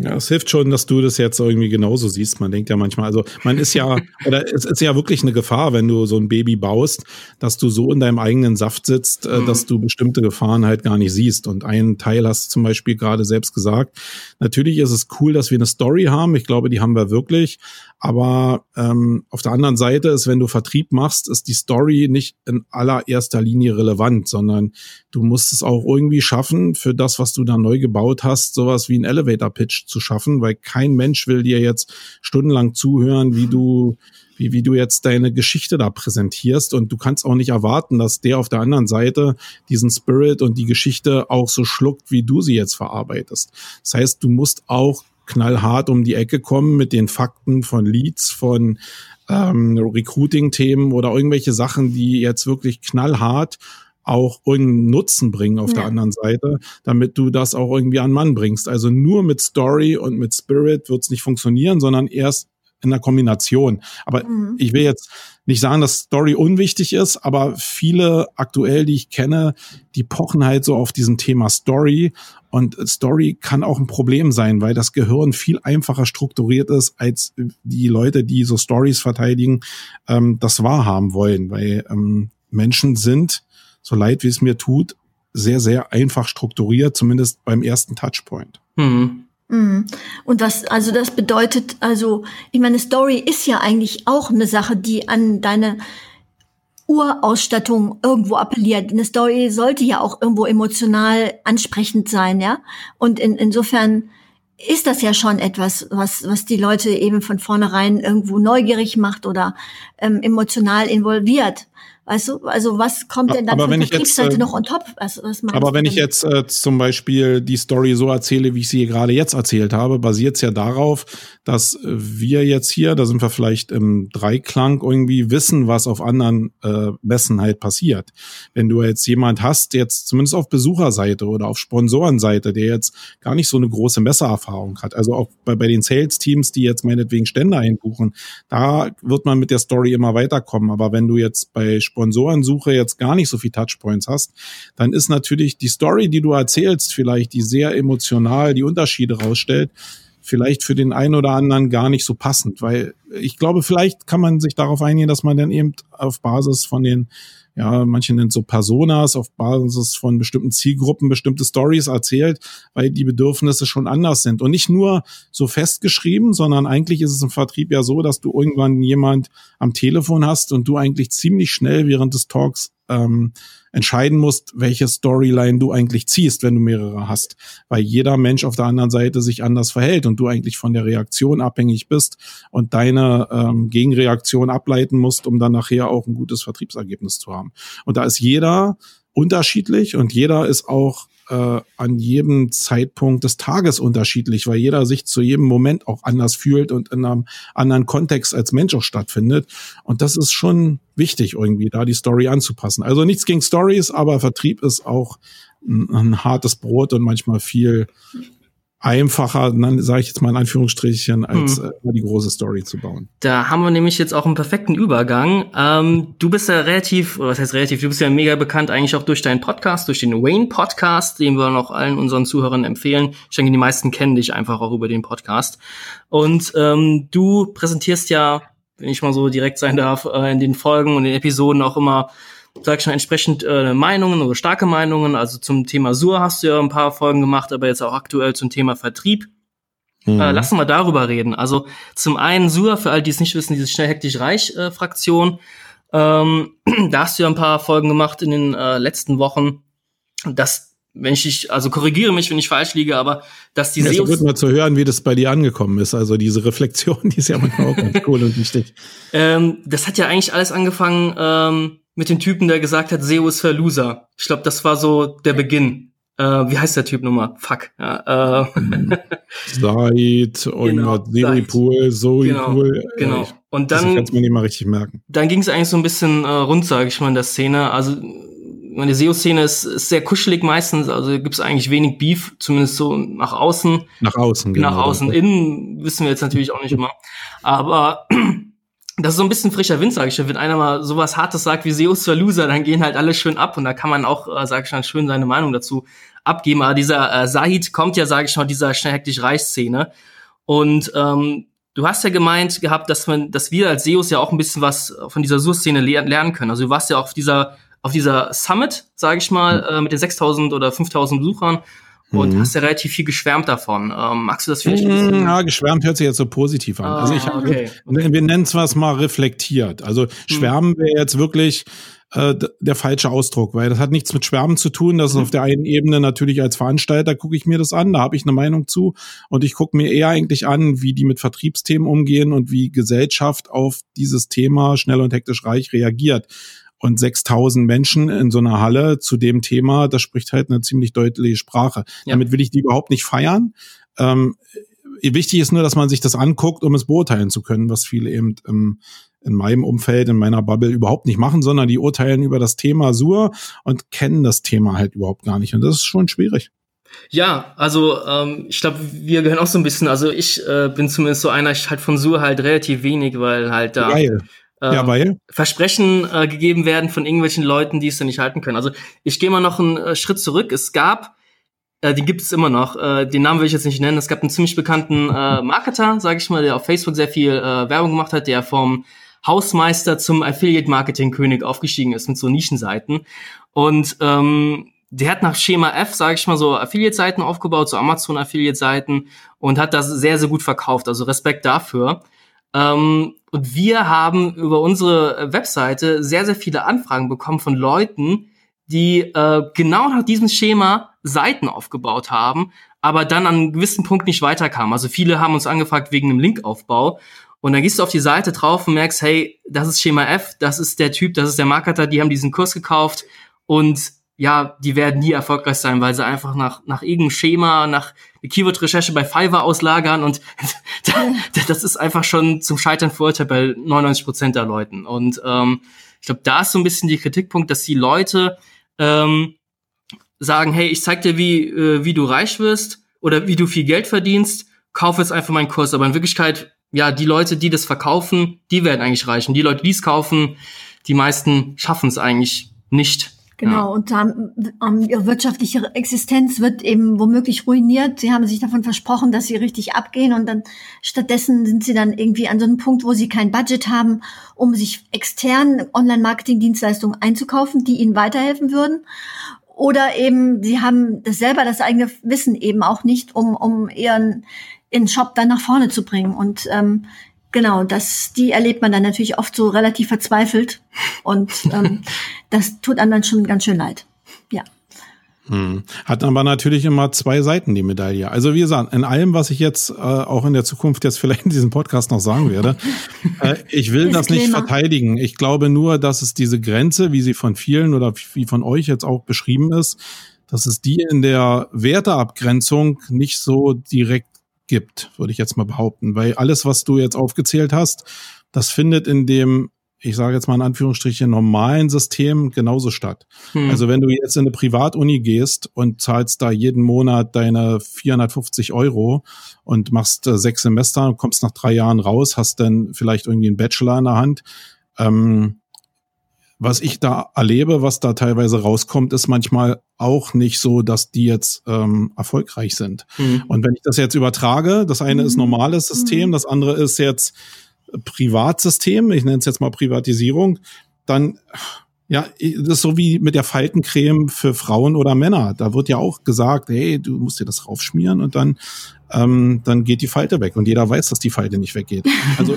Ja, es hilft schon, dass du das jetzt irgendwie genauso siehst. Man denkt ja manchmal, also man ist ja, oder es ist ja wirklich eine Gefahr, wenn du so ein Baby baust, dass du so in deinem eigenen Saft sitzt, äh, mhm. dass du bestimmte Gefahren halt gar nicht siehst. Und einen Teil hast du zum Beispiel gerade selbst gesagt. Natürlich ist es cool, dass wir eine Story haben. Ich glaube, die haben wir wirklich. Aber ähm, auf der anderen Seite ist, wenn du Vertrieb machst, ist die Story nicht in allererster Linie relevant, sondern du musst es auch irgendwie schaffen, für das, was du da neu gebaut hast, sowas wie ein Elevator-Pitch zu schaffen, weil kein Mensch will dir jetzt stundenlang zuhören, wie du wie, wie du jetzt deine Geschichte da präsentierst. Und du kannst auch nicht erwarten, dass der auf der anderen Seite diesen Spirit und die Geschichte auch so schluckt, wie du sie jetzt verarbeitest. Das heißt, du musst auch knallhart um die Ecke kommen mit den Fakten von Leads, von ähm, Recruiting-Themen oder irgendwelche Sachen, die jetzt wirklich knallhart auch irgendeinen Nutzen bringen auf ja. der anderen Seite, damit du das auch irgendwie an Mann bringst. Also nur mit Story und mit Spirit wird es nicht funktionieren, sondern erst in der Kombination. Aber mhm. ich will jetzt nicht sagen, dass Story unwichtig ist, aber viele aktuell, die ich kenne, die pochen halt so auf diesem Thema Story. Und Story kann auch ein Problem sein, weil das Gehirn viel einfacher strukturiert ist, als die Leute, die so Stories verteidigen, ähm, das wahrhaben wollen. Weil ähm, Menschen sind, so leid wie es mir tut, sehr, sehr einfach strukturiert, zumindest beim ersten Touchpoint. Mhm. Mhm. Und was, also das bedeutet, also, ich meine, Story ist ja eigentlich auch eine Sache, die an deine Urausstattung irgendwo appelliert. Eine Story sollte ja auch irgendwo emotional ansprechend sein, ja. Und in, insofern ist das ja schon etwas, was, was die Leute eben von vornherein irgendwo neugierig macht oder ähm, emotional involviert. Weißt du, also was kommt denn dann aber von Vertriebsseite jetzt, noch on top? Also, was aber wenn ich jetzt äh, zum Beispiel die Story so erzähle, wie ich sie gerade jetzt erzählt habe, basiert es ja darauf, dass wir jetzt hier, da sind wir vielleicht im Dreiklang, irgendwie wissen, was auf anderen äh, Messen halt passiert. Wenn du jetzt jemand hast, jetzt zumindest auf Besucherseite oder auf Sponsorenseite, der jetzt gar nicht so eine große Messererfahrung hat, also auch bei, bei den Sales-Teams, die jetzt meinetwegen Stände einbuchen, da wird man mit der Story immer weiterkommen. Aber wenn du jetzt bei Sponsorensuche jetzt gar nicht so viel Touchpoints hast, dann ist natürlich die Story, die du erzählst, vielleicht die sehr emotional die Unterschiede rausstellt, vielleicht für den einen oder anderen gar nicht so passend, weil ich glaube, vielleicht kann man sich darauf einigen, dass man dann eben auf Basis von den ja, manche nennen so Personas auf Basis von bestimmten Zielgruppen bestimmte Stories erzählt, weil die Bedürfnisse schon anders sind. Und nicht nur so festgeschrieben, sondern eigentlich ist es im Vertrieb ja so, dass du irgendwann jemand am Telefon hast und du eigentlich ziemlich schnell während des Talks ähm, entscheiden musst, welche Storyline du eigentlich ziehst, wenn du mehrere hast, weil jeder Mensch auf der anderen Seite sich anders verhält und du eigentlich von der Reaktion abhängig bist und deine ähm, Gegenreaktion ableiten musst, um dann nachher auch ein gutes Vertriebsergebnis zu haben. Und da ist jeder unterschiedlich und jeder ist auch äh, an jedem Zeitpunkt des Tages unterschiedlich, weil jeder sich zu jedem Moment auch anders fühlt und in einem anderen Kontext als Mensch auch stattfindet. Und das ist schon wichtig, irgendwie da die Story anzupassen. Also nichts gegen Stories, aber Vertrieb ist auch ein, ein hartes Brot und manchmal viel einfacher, sage ich jetzt mal in Anführungsstrichen, als hm. äh, die große Story zu bauen. Da haben wir nämlich jetzt auch einen perfekten Übergang. Ähm, du bist ja relativ, was heißt relativ, du bist ja mega bekannt eigentlich auch durch deinen Podcast, durch den Wayne Podcast, den wir noch allen unseren Zuhörern empfehlen. Ich denke, die meisten kennen dich einfach auch über den Podcast. Und ähm, du präsentierst ja, wenn ich mal so direkt sein darf, äh, in den Folgen und den Episoden auch immer sag ich mal, entsprechend äh, Meinungen oder starke Meinungen. Also zum Thema Sur hast du ja ein paar Folgen gemacht, aber jetzt auch aktuell zum Thema Vertrieb. Mhm. Äh, lassen wir darüber reden. Also zum einen Sur, für all die es nicht wissen, diese schnell hektisch reich äh, Fraktion. Ähm, da hast du ja ein paar Folgen gemacht in den äh, letzten Wochen. Das wenn ich also korrigiere mich, wenn ich falsch liege, aber dass die ja, SEOs. Wird mal zu hören, wie das bei dir angekommen ist. Also diese Reflexion, die ist ja manchmal auch ganz cool und wichtig. Ähm, das hat ja eigentlich alles angefangen ähm, mit dem Typen, der gesagt hat, SEO ist für Loser. Ich glaube, das war so der Beginn. Äh, wie heißt der Typ nochmal? Fuck. Ja, äh. Said, genau, Seripool, Zoepool. Genau, genau. Ich, und dann. Das kannst du mir nicht mal richtig merken. Dann ging es eigentlich so ein bisschen äh, rund, sage ich mal, in der Szene. Also meine SEO-Szene ist, ist sehr kuschelig meistens, also gibt es eigentlich wenig Beef, zumindest so nach außen. Nach außen, genau. Nach außen, innen wissen wir jetzt natürlich auch nicht immer. Aber das ist so ein bisschen frischer Wind, sage ich. Wenn einer mal sowas Hartes sagt wie SEOs für Loser, dann gehen halt alle schön ab und da kann man auch, äh, sage ich mal, schön seine Meinung dazu abgeben. Aber dieser äh, Sahid kommt ja, sage ich mal, dieser schnell hektisch Reich-Szene. Und ähm, du hast ja gemeint gehabt, dass man, dass wir als SEOs ja auch ein bisschen was von dieser Sur-Szene le lernen können. Also du warst ja auf dieser auf dieser Summit, sage ich mal, äh, mit den 6000 oder 5000 Besuchern und mhm. hast ja relativ viel geschwärmt davon. Ähm, magst du das vielleicht? Mhm, ja, geschwärmt hört sich jetzt so positiv an. Ah, also ich okay. wir, wir nennen es was mal reflektiert. Also mhm. schwärmen wäre jetzt wirklich äh, der falsche Ausdruck, weil das hat nichts mit Schwärmen zu tun. Das ist mhm. auf der einen Ebene natürlich als Veranstalter gucke ich mir das an, da habe ich eine Meinung zu und ich gucke mir eher eigentlich an, wie die mit Vertriebsthemen umgehen und wie Gesellschaft auf dieses Thema schnell und hektisch reich reagiert und 6000 Menschen in so einer Halle zu dem Thema, das spricht halt eine ziemlich deutliche Sprache. Ja. Damit will ich die überhaupt nicht feiern. Ähm, wichtig ist nur, dass man sich das anguckt, um es beurteilen zu können, was viele eben im, in meinem Umfeld, in meiner Bubble überhaupt nicht machen, sondern die urteilen über das Thema Sur und kennen das Thema halt überhaupt gar nicht. Und das ist schon schwierig. Ja, also ähm, ich glaube, wir gehören auch so ein bisschen, also ich äh, bin zumindest so einer, ich halt von Sur halt relativ wenig, weil halt da Geil ja, ähm, weil? Versprechen äh, gegeben werden von irgendwelchen Leuten, die es dann nicht halten können. Also ich gehe mal noch einen äh, Schritt zurück. Es gab, äh, die gibt es immer noch, äh, den Namen will ich jetzt nicht nennen, es gab einen ziemlich bekannten äh, Marketer, sage ich mal, der auf Facebook sehr viel äh, Werbung gemacht hat, der vom Hausmeister zum Affiliate-Marketing-König aufgestiegen ist mit so Nischenseiten. Und ähm, der hat nach Schema F, sage ich mal, so Affiliate-Seiten aufgebaut, so Amazon-Affiliate-Seiten und hat das sehr, sehr gut verkauft. Also Respekt dafür. Ähm, und wir haben über unsere Webseite sehr, sehr viele Anfragen bekommen von Leuten, die äh, genau nach diesem Schema Seiten aufgebaut haben, aber dann an einem gewissen Punkt nicht weiterkamen. Also viele haben uns angefragt wegen einem Linkaufbau. Und dann gehst du auf die Seite drauf und merkst, hey, das ist Schema F, das ist der Typ, das ist der Marketer, die haben diesen Kurs gekauft und ja, die werden nie erfolgreich sein, weil sie einfach nach, nach irgendeinem Schema, nach Keyword-Recherche bei Fiverr auslagern und das ist einfach schon zum Scheitern verurteilt bei 99 Prozent der Leuten. Und ähm, ich glaube, da ist so ein bisschen die Kritikpunkt, dass die Leute ähm, sagen, hey, ich zeig dir, wie, äh, wie du reich wirst oder wie du viel Geld verdienst, kauf jetzt einfach meinen Kurs. Aber in Wirklichkeit, ja, die Leute, die das verkaufen, die werden eigentlich reich. Und die Leute, die es kaufen, die meisten schaffen es eigentlich nicht. Genau, ja. und haben, um, ihre wirtschaftliche Existenz wird eben womöglich ruiniert. Sie haben sich davon versprochen, dass sie richtig abgehen und dann stattdessen sind sie dann irgendwie an so einem Punkt, wo sie kein Budget haben, um sich extern Online-Marketing-Dienstleistungen einzukaufen, die ihnen weiterhelfen würden. Oder eben, sie haben das selber, das eigene Wissen eben auch nicht, um, um ihren, ihren Shop dann nach vorne zu bringen. Und ähm, Genau, das, die erlebt man dann natürlich oft so relativ verzweifelt und ähm, das tut einem dann schon ganz schön leid. Ja. Hm. Hat aber natürlich immer zwei Seiten die Medaille. Also wie gesagt, in allem, was ich jetzt äh, auch in der Zukunft jetzt vielleicht in diesem Podcast noch sagen werde, äh, ich will das nicht verteidigen. Ich glaube nur, dass es diese Grenze, wie sie von vielen oder wie von euch jetzt auch beschrieben ist, dass es die in der Werteabgrenzung nicht so direkt gibt, würde ich jetzt mal behaupten. Weil alles, was du jetzt aufgezählt hast, das findet in dem ich sage jetzt mal in Anführungsstrichen, normalen System genauso statt. Hm. Also wenn du jetzt in eine Privatuni gehst und zahlst da jeden Monat deine 450 Euro und machst äh, sechs Semester und kommst nach drei Jahren raus, hast dann vielleicht irgendwie einen Bachelor in der Hand. Ähm, was ich da erlebe, was da teilweise rauskommt, ist manchmal auch nicht so, dass die jetzt ähm, erfolgreich sind. Hm. Und wenn ich das jetzt übertrage, das eine ist mhm. normales System, mhm. das andere ist jetzt Privatsystem, ich nenne es jetzt mal Privatisierung, dann ja, das ist so wie mit der Faltencreme für Frauen oder Männer. Da wird ja auch gesagt, hey, du musst dir das raufschmieren und dann, ähm, dann geht die Falte weg. Und jeder weiß, dass die Falte nicht weggeht. Also,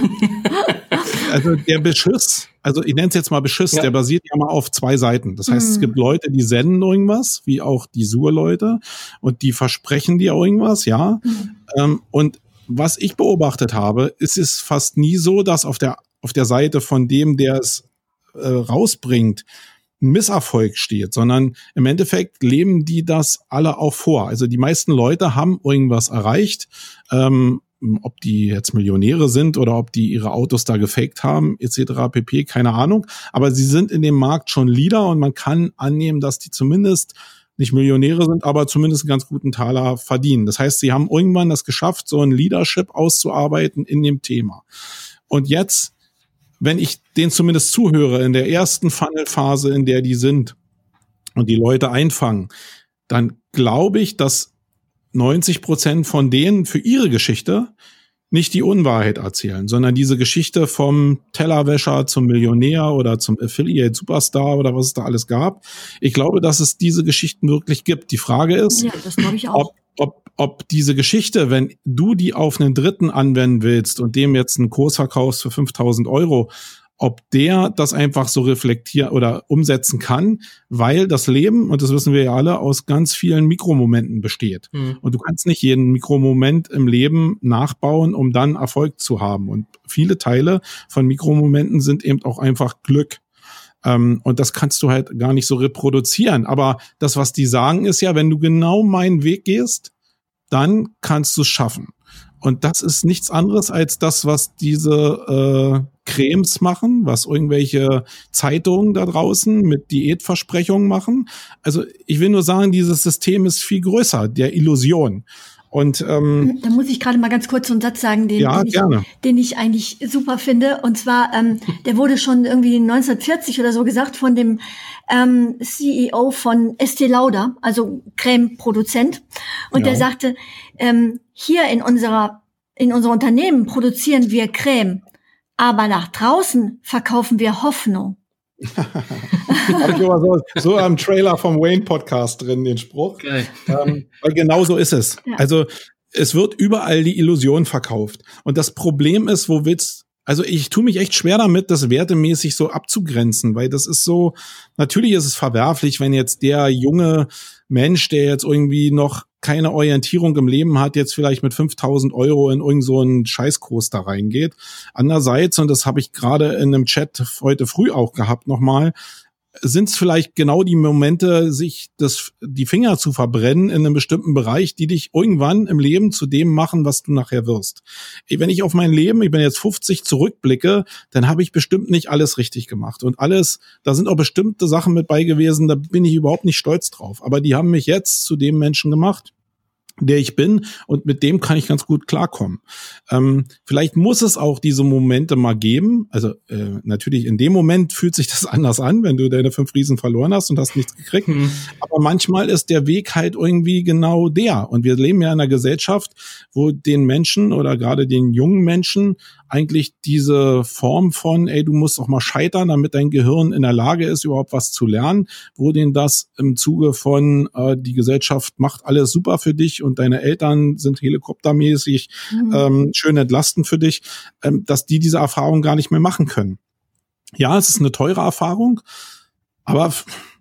also der Beschiss, also ich nenne es jetzt mal Beschiss, ja. der basiert ja mal auf zwei Seiten. Das heißt, mhm. es gibt Leute, die senden irgendwas, wie auch die Sur-Leute, und die versprechen dir irgendwas, ja. Mhm. Ähm, und was ich beobachtet habe, ist es fast nie so, dass auf der, auf der Seite von dem, der es äh, rausbringt, ein Misserfolg steht, sondern im Endeffekt leben die das alle auch vor. Also die meisten Leute haben irgendwas erreicht, ähm, ob die jetzt Millionäre sind oder ob die ihre Autos da gefaked haben, etc. pp, keine Ahnung. Aber sie sind in dem Markt schon Leader und man kann annehmen, dass die zumindest nicht Millionäre sind, aber zumindest einen ganz guten Taler verdienen. Das heißt, sie haben irgendwann das geschafft, so ein Leadership auszuarbeiten in dem Thema. Und jetzt, wenn ich denen zumindest zuhöre in der ersten Funnelphase, in der die sind und die Leute einfangen, dann glaube ich, dass 90 Prozent von denen für ihre Geschichte nicht die Unwahrheit erzählen, sondern diese Geschichte vom Tellerwäscher zum Millionär oder zum Affiliate Superstar oder was es da alles gab. Ich glaube, dass es diese Geschichten wirklich gibt. Die Frage ist, ja, ob, ob, ob diese Geschichte, wenn du die auf einen Dritten anwenden willst und dem jetzt einen Kurs verkaufst für 5000 Euro, ob der das einfach so reflektieren oder umsetzen kann, weil das Leben, und das wissen wir ja alle, aus ganz vielen Mikromomenten besteht. Mhm. Und du kannst nicht jeden Mikromoment im Leben nachbauen, um dann Erfolg zu haben. Und viele Teile von Mikromomenten sind eben auch einfach Glück. Ähm, und das kannst du halt gar nicht so reproduzieren. Aber das, was die sagen, ist ja, wenn du genau meinen Weg gehst, dann kannst du es schaffen. Und das ist nichts anderes als das, was diese äh, Cremes machen, was irgendwelche Zeitungen da draußen mit Diätversprechungen machen. Also ich will nur sagen, dieses System ist viel größer, der Illusion. Und ähm, da muss ich gerade mal ganz kurz einen Satz sagen, den, ja, den, ich, den ich eigentlich super finde. Und zwar, ähm, der wurde schon irgendwie 1940 oder so gesagt von dem ähm, CEO von Estee Lauder, also Creme-Produzent. Und ja. der sagte, ähm, hier in unserer in unser Unternehmen produzieren wir Creme aber nach draußen verkaufen wir Hoffnung. Habe ich immer so, so am Trailer vom Wayne Podcast drin, den Spruch. Ähm, weil genau so ist es. Ja. Also es wird überall die Illusion verkauft. Und das Problem ist, wo willst also ich tue mich echt schwer damit, das wertemäßig so abzugrenzen, weil das ist so, natürlich ist es verwerflich, wenn jetzt der junge Mensch, der jetzt irgendwie noch keine Orientierung im Leben hat, jetzt vielleicht mit 5000 Euro in irgend so Scheißkurs da reingeht. Andererseits, und das habe ich gerade in einem Chat heute früh auch gehabt nochmal, sind es vielleicht genau die Momente, sich das, die Finger zu verbrennen in einem bestimmten Bereich, die dich irgendwann im Leben zu dem machen, was du nachher wirst. Wenn ich auf mein Leben, ich bin jetzt 50, zurückblicke, dann habe ich bestimmt nicht alles richtig gemacht. Und alles, da sind auch bestimmte Sachen mit bei gewesen, da bin ich überhaupt nicht stolz drauf. Aber die haben mich jetzt zu dem Menschen gemacht der ich bin und mit dem kann ich ganz gut klarkommen. Ähm, vielleicht muss es auch diese Momente mal geben. Also äh, natürlich in dem Moment fühlt sich das anders an, wenn du deine fünf Riesen verloren hast und hast nichts gekriegt. Mhm. Aber manchmal ist der Weg halt irgendwie genau der. Und wir leben ja in einer Gesellschaft, wo den Menschen oder gerade den jungen Menschen eigentlich diese Form von, ey, du musst auch mal scheitern, damit dein Gehirn in der Lage ist, überhaupt was zu lernen, wo denen das im Zuge von, äh, die Gesellschaft macht alles super für dich und deine Eltern sind helikoptermäßig mhm. ähm, schön entlastend für dich, ähm, dass die diese Erfahrung gar nicht mehr machen können. Ja, es ist eine teure Erfahrung, aber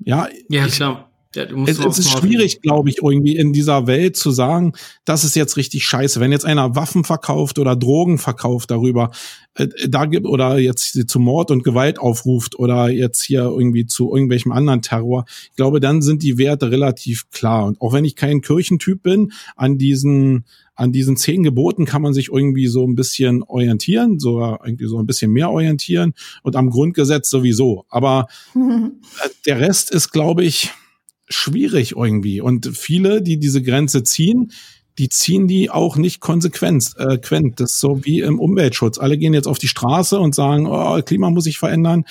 ja, ja klar Ja, es, es ist schwierig, glaube ich, irgendwie in dieser Welt zu sagen, das ist jetzt richtig scheiße. Wenn jetzt einer Waffen verkauft oder Drogen verkauft darüber, äh, da gibt oder jetzt zu Mord und Gewalt aufruft oder jetzt hier irgendwie zu irgendwelchem anderen Terror, ich glaube, dann sind die Werte relativ klar. Und auch wenn ich kein Kirchentyp bin, an diesen an diesen zehn Geboten kann man sich irgendwie so ein bisschen orientieren, so irgendwie so ein bisschen mehr orientieren und am Grundgesetz sowieso. Aber äh, der Rest ist, glaube ich, schwierig irgendwie. Und viele, die diese Grenze ziehen, die ziehen die auch nicht konsequent. Äh, quent. das ist so wie im Umweltschutz. Alle gehen jetzt auf die Straße und sagen, oh, Klima muss sich verändern.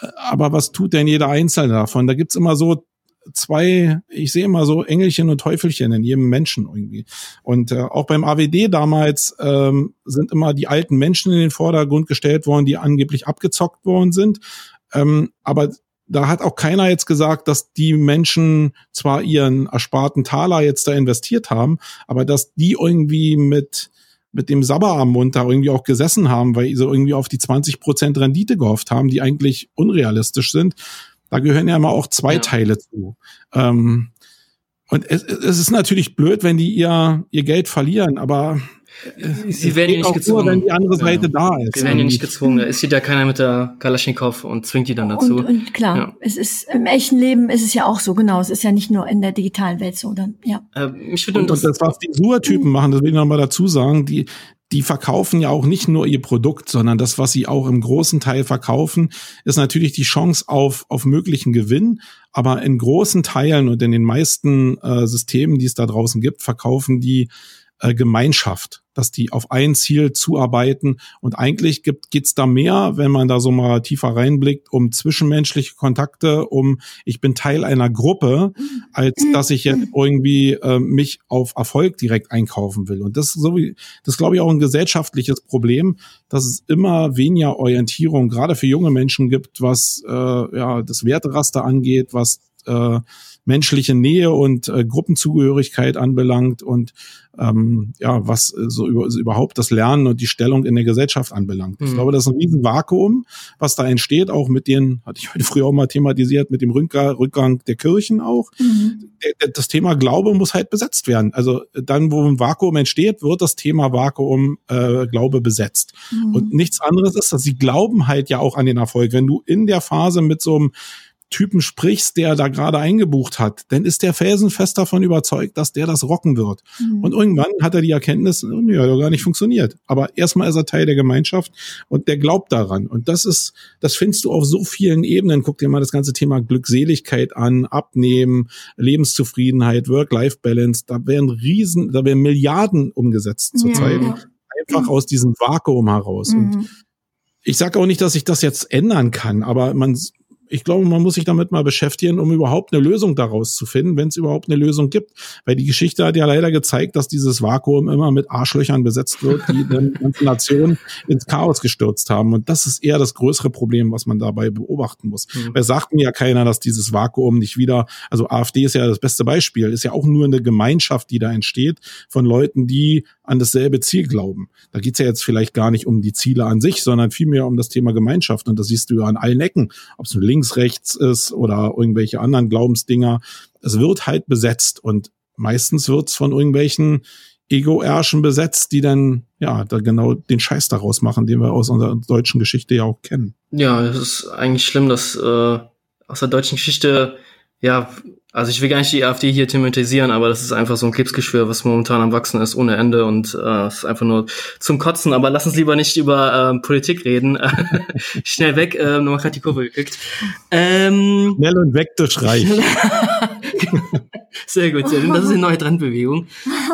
Äh, aber was tut denn jeder Einzelne davon? Da gibt's immer so zwei, ich sehe immer so Engelchen und Teufelchen in jedem Menschen irgendwie. Und äh, auch beim AWD damals ähm, sind immer die alten Menschen in den Vordergrund gestellt worden, die angeblich abgezockt worden sind. Ähm, aber da hat auch keiner jetzt gesagt, dass die Menschen zwar ihren ersparten Taler jetzt da investiert haben, aber dass die irgendwie mit mit dem Sabber am Mund da irgendwie auch gesessen haben, weil sie irgendwie auf die 20 Prozent Rendite gehofft haben, die eigentlich unrealistisch sind. Da gehören ja immer auch zwei ja. Teile zu. Ähm, und es, es ist natürlich blöd, wenn die ihr, ihr Geld verlieren, aber Sie werden ja nicht gezwungen. Nur, wenn die andere Seite ja. da ist. Sie werden ja nicht gezwungen. Es sieht ja keiner mit der Kalaschnikow und zwingt die dann dazu. Und, und klar, ja. es ist im echten Leben ist es ja auch so, genau. Es ist ja nicht nur in der digitalen Welt so, dann, ja. Äh, mich würde und, und das, was die Sur-Typen machen, das will ich nochmal dazu sagen, die, die verkaufen ja auch nicht nur ihr Produkt, sondern das, was sie auch im großen Teil verkaufen, ist natürlich die Chance auf, auf möglichen Gewinn. Aber in großen Teilen und in den meisten äh, Systemen, die es da draußen gibt, verkaufen die äh, Gemeinschaft, dass die auf ein Ziel zuarbeiten. Und eigentlich gibt geht's da mehr, wenn man da so mal tiefer reinblickt, um zwischenmenschliche Kontakte, um ich bin Teil einer Gruppe, als dass ich jetzt irgendwie äh, mich auf Erfolg direkt einkaufen will. Und das ist so wie, das glaube ich auch ein gesellschaftliches Problem, dass es immer weniger Orientierung gerade für junge Menschen gibt, was äh, ja das Werteraster angeht, was äh, menschliche Nähe und äh, Gruppenzugehörigkeit anbelangt und ähm, ja, was äh, so über, also überhaupt das Lernen und die Stellung in der Gesellschaft anbelangt. Mhm. Ich glaube, das ist ein Riesenvakuum, was da entsteht, auch mit den, hatte ich heute früher auch mal thematisiert, mit dem Rückgang, Rückgang der Kirchen auch. Mhm. Das Thema Glaube muss halt besetzt werden. Also dann, wo ein Vakuum entsteht, wird das Thema Vakuum äh, Glaube besetzt. Mhm. Und nichts anderes ist, dass sie glauben halt ja auch an den Erfolg. Wenn du in der Phase mit so einem Typen sprichst, der da gerade eingebucht hat, dann ist der felsenfest davon überzeugt, dass der das rocken wird. Mhm. Und irgendwann hat er die Erkenntnis, oh, ja, hat gar nicht funktioniert. Aber erstmal ist er Teil der Gemeinschaft und der glaubt daran. Und das ist, das findest du auf so vielen Ebenen. Guck dir mal das ganze Thema Glückseligkeit an, Abnehmen, Lebenszufriedenheit, Work-Life-Balance. Da werden Riesen, da werden Milliarden umgesetzt zurzeit. Ja. Einfach aus diesem Vakuum heraus. Mhm. Und ich sage auch nicht, dass ich das jetzt ändern kann, aber man ich glaube, man muss sich damit mal beschäftigen, um überhaupt eine Lösung daraus zu finden, wenn es überhaupt eine Lösung gibt. Weil die Geschichte hat ja leider gezeigt, dass dieses Vakuum immer mit Arschlöchern besetzt wird, die dann ganze Nationen ins Chaos gestürzt haben. Und das ist eher das größere Problem, was man dabei beobachten muss. Mhm. Weil sagt mir ja keiner, dass dieses Vakuum nicht wieder, also AfD ist ja das beste Beispiel, ist ja auch nur eine Gemeinschaft, die da entsteht von Leuten, die an dasselbe Ziel glauben. Da geht's ja jetzt vielleicht gar nicht um die Ziele an sich, sondern vielmehr um das Thema Gemeinschaft. Und das siehst du ja an allen Ecken, ob es links, rechts ist oder irgendwelche anderen Glaubensdinger. Es wird halt besetzt und meistens wird's von irgendwelchen Ego-Ärschen besetzt, die dann ja da genau den Scheiß daraus machen, den wir aus unserer deutschen Geschichte ja auch kennen. Ja, es ist eigentlich schlimm, dass äh, aus der deutschen Geschichte ja also ich will gar nicht die AfD hier thematisieren, aber das ist einfach so ein Krebsgeschwür, was momentan am wachsen ist ohne Ende und äh, ist einfach nur zum Kotzen. Aber lass uns lieber nicht über äh, Politik reden. Schnell weg, äh, nochmal gerade die Kurve gekriegt. Ähm, Schnell und weg durch Reich. sehr gut, sehr gut. Das ist eine neue Trendbewegung.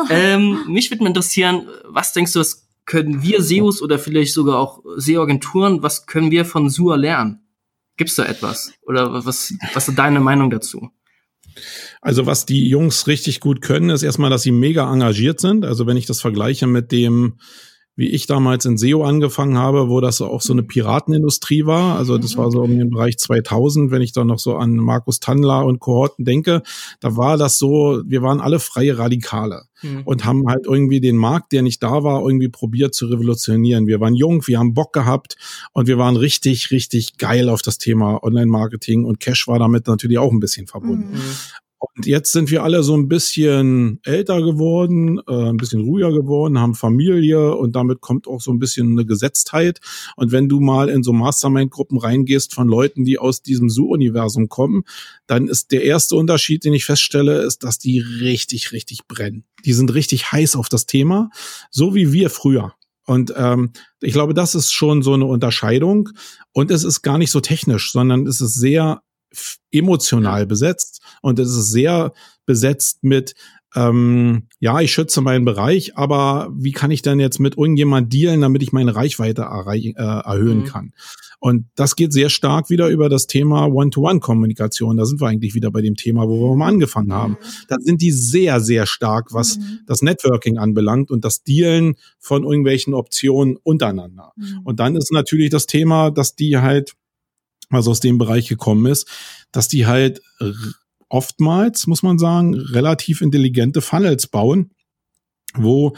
Ähm, mich würde interessieren, was denkst du, was können wir SEOs oder vielleicht sogar auch SEO-Agenturen, was können wir von SUA lernen? Gibt's da etwas? Oder was, was ist deine Meinung dazu? Also was die Jungs richtig gut können, ist erstmal, dass sie mega engagiert sind. Also wenn ich das vergleiche mit dem, wie ich damals in SEO angefangen habe, wo das auch so eine Piratenindustrie war. Also das war so um den Bereich 2000, wenn ich da noch so an Markus Tandler und Kohorten denke, da war das so, wir waren alle freie Radikale mhm. und haben halt irgendwie den Markt, der nicht da war, irgendwie probiert zu revolutionieren. Wir waren jung, wir haben Bock gehabt und wir waren richtig, richtig geil auf das Thema Online-Marketing und Cash war damit natürlich auch ein bisschen verbunden. Mhm. Und jetzt sind wir alle so ein bisschen älter geworden, äh, ein bisschen ruhiger geworden, haben Familie und damit kommt auch so ein bisschen eine Gesetztheit. Und wenn du mal in so Mastermind-Gruppen reingehst von Leuten, die aus diesem Zoo-Universum kommen, dann ist der erste Unterschied, den ich feststelle, ist, dass die richtig, richtig brennen. Die sind richtig heiß auf das Thema, so wie wir früher. Und ähm, ich glaube, das ist schon so eine Unterscheidung. Und es ist gar nicht so technisch, sondern es ist sehr emotional besetzt und es ist sehr besetzt mit ähm, ja, ich schütze meinen Bereich, aber wie kann ich denn jetzt mit irgendjemand dealen, damit ich meine Reichweite äh, erhöhen mhm. kann? Und das geht sehr stark wieder über das Thema One-to-One-Kommunikation. Da sind wir eigentlich wieder bei dem Thema, wo wir mal angefangen haben. Da sind die sehr, sehr stark, was mhm. das Networking anbelangt und das Dealen von irgendwelchen Optionen untereinander. Mhm. Und dann ist natürlich das Thema, dass die halt was aus dem Bereich gekommen ist, dass die halt oftmals, muss man sagen, relativ intelligente Funnels bauen, wo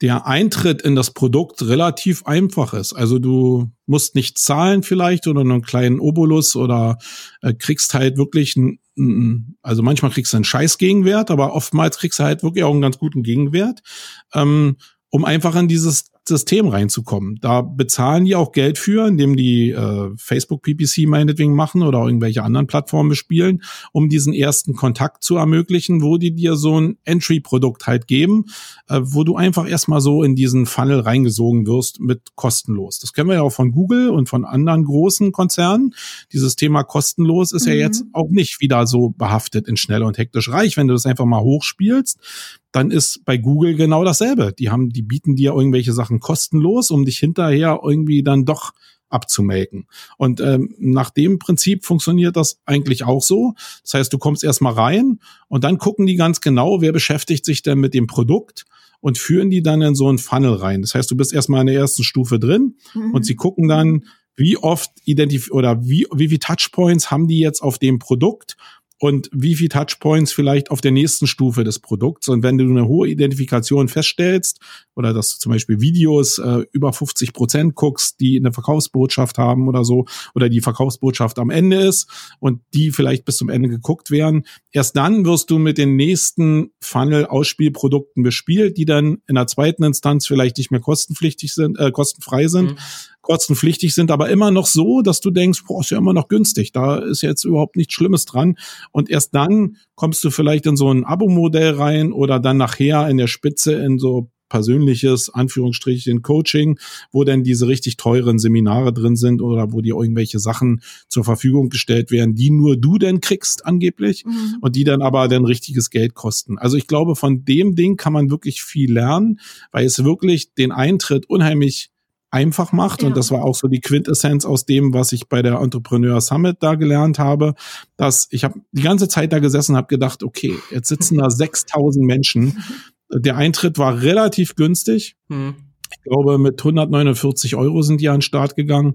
der Eintritt in das Produkt relativ einfach ist. Also du musst nicht zahlen vielleicht oder einen kleinen Obolus oder äh, kriegst halt wirklich ein, also manchmal kriegst du einen scheiß Gegenwert, aber oftmals kriegst du halt wirklich auch einen ganz guten Gegenwert, ähm, um einfach in dieses System reinzukommen. Da bezahlen die auch Geld für, indem die äh, Facebook PPC meinetwegen machen oder irgendwelche anderen Plattformen bespielen, um diesen ersten Kontakt zu ermöglichen, wo die dir so ein Entry-Produkt halt geben, äh, wo du einfach erstmal so in diesen Funnel reingesogen wirst mit kostenlos. Das kennen wir ja auch von Google und von anderen großen Konzernen. Dieses Thema kostenlos ist mhm. ja jetzt auch nicht wieder so behaftet in schnell und hektisch reich, wenn du das einfach mal hochspielst dann ist bei Google genau dasselbe. Die haben, die bieten dir irgendwelche Sachen kostenlos, um dich hinterher irgendwie dann doch abzumelken. Und ähm, nach dem Prinzip funktioniert das eigentlich auch so. Das heißt, du kommst erstmal rein und dann gucken die ganz genau, wer beschäftigt sich denn mit dem Produkt und führen die dann in so einen Funnel rein. Das heißt, du bist erstmal in der ersten Stufe drin mhm. und sie gucken dann, wie oft identif oder wie, wie viel Touchpoints haben die jetzt auf dem Produkt und wie viel Touchpoints vielleicht auf der nächsten Stufe des Produkts. Und wenn du eine hohe Identifikation feststellst oder dass du zum Beispiel Videos äh, über 50 Prozent guckst, die eine Verkaufsbotschaft haben oder so, oder die Verkaufsbotschaft am Ende ist und die vielleicht bis zum Ende geguckt werden, erst dann wirst du mit den nächsten Funnel-Ausspielprodukten bespielt, die dann in der zweiten Instanz vielleicht nicht mehr kostenpflichtig sind, äh, kostenfrei sind. Mhm kostenpflichtig sind, aber immer noch so, dass du denkst, boah, ist ja immer noch günstig, da ist jetzt überhaupt nichts Schlimmes dran. Und erst dann kommst du vielleicht in so ein Abo-Modell rein oder dann nachher in der Spitze in so persönliches, Anführungsstrichen, Coaching, wo dann diese richtig teuren Seminare drin sind oder wo dir irgendwelche Sachen zur Verfügung gestellt werden, die nur du denn kriegst angeblich mhm. und die dann aber dann richtiges Geld kosten. Also ich glaube, von dem Ding kann man wirklich viel lernen, weil es wirklich den Eintritt unheimlich einfach macht. Ja. Und das war auch so die Quintessenz aus dem, was ich bei der Entrepreneur Summit da gelernt habe, dass ich habe die ganze Zeit da gesessen habe gedacht, okay, jetzt sitzen da 6000 Menschen. Der Eintritt war relativ günstig. Hm ich glaube, mit 149 Euro sind die an den Start gegangen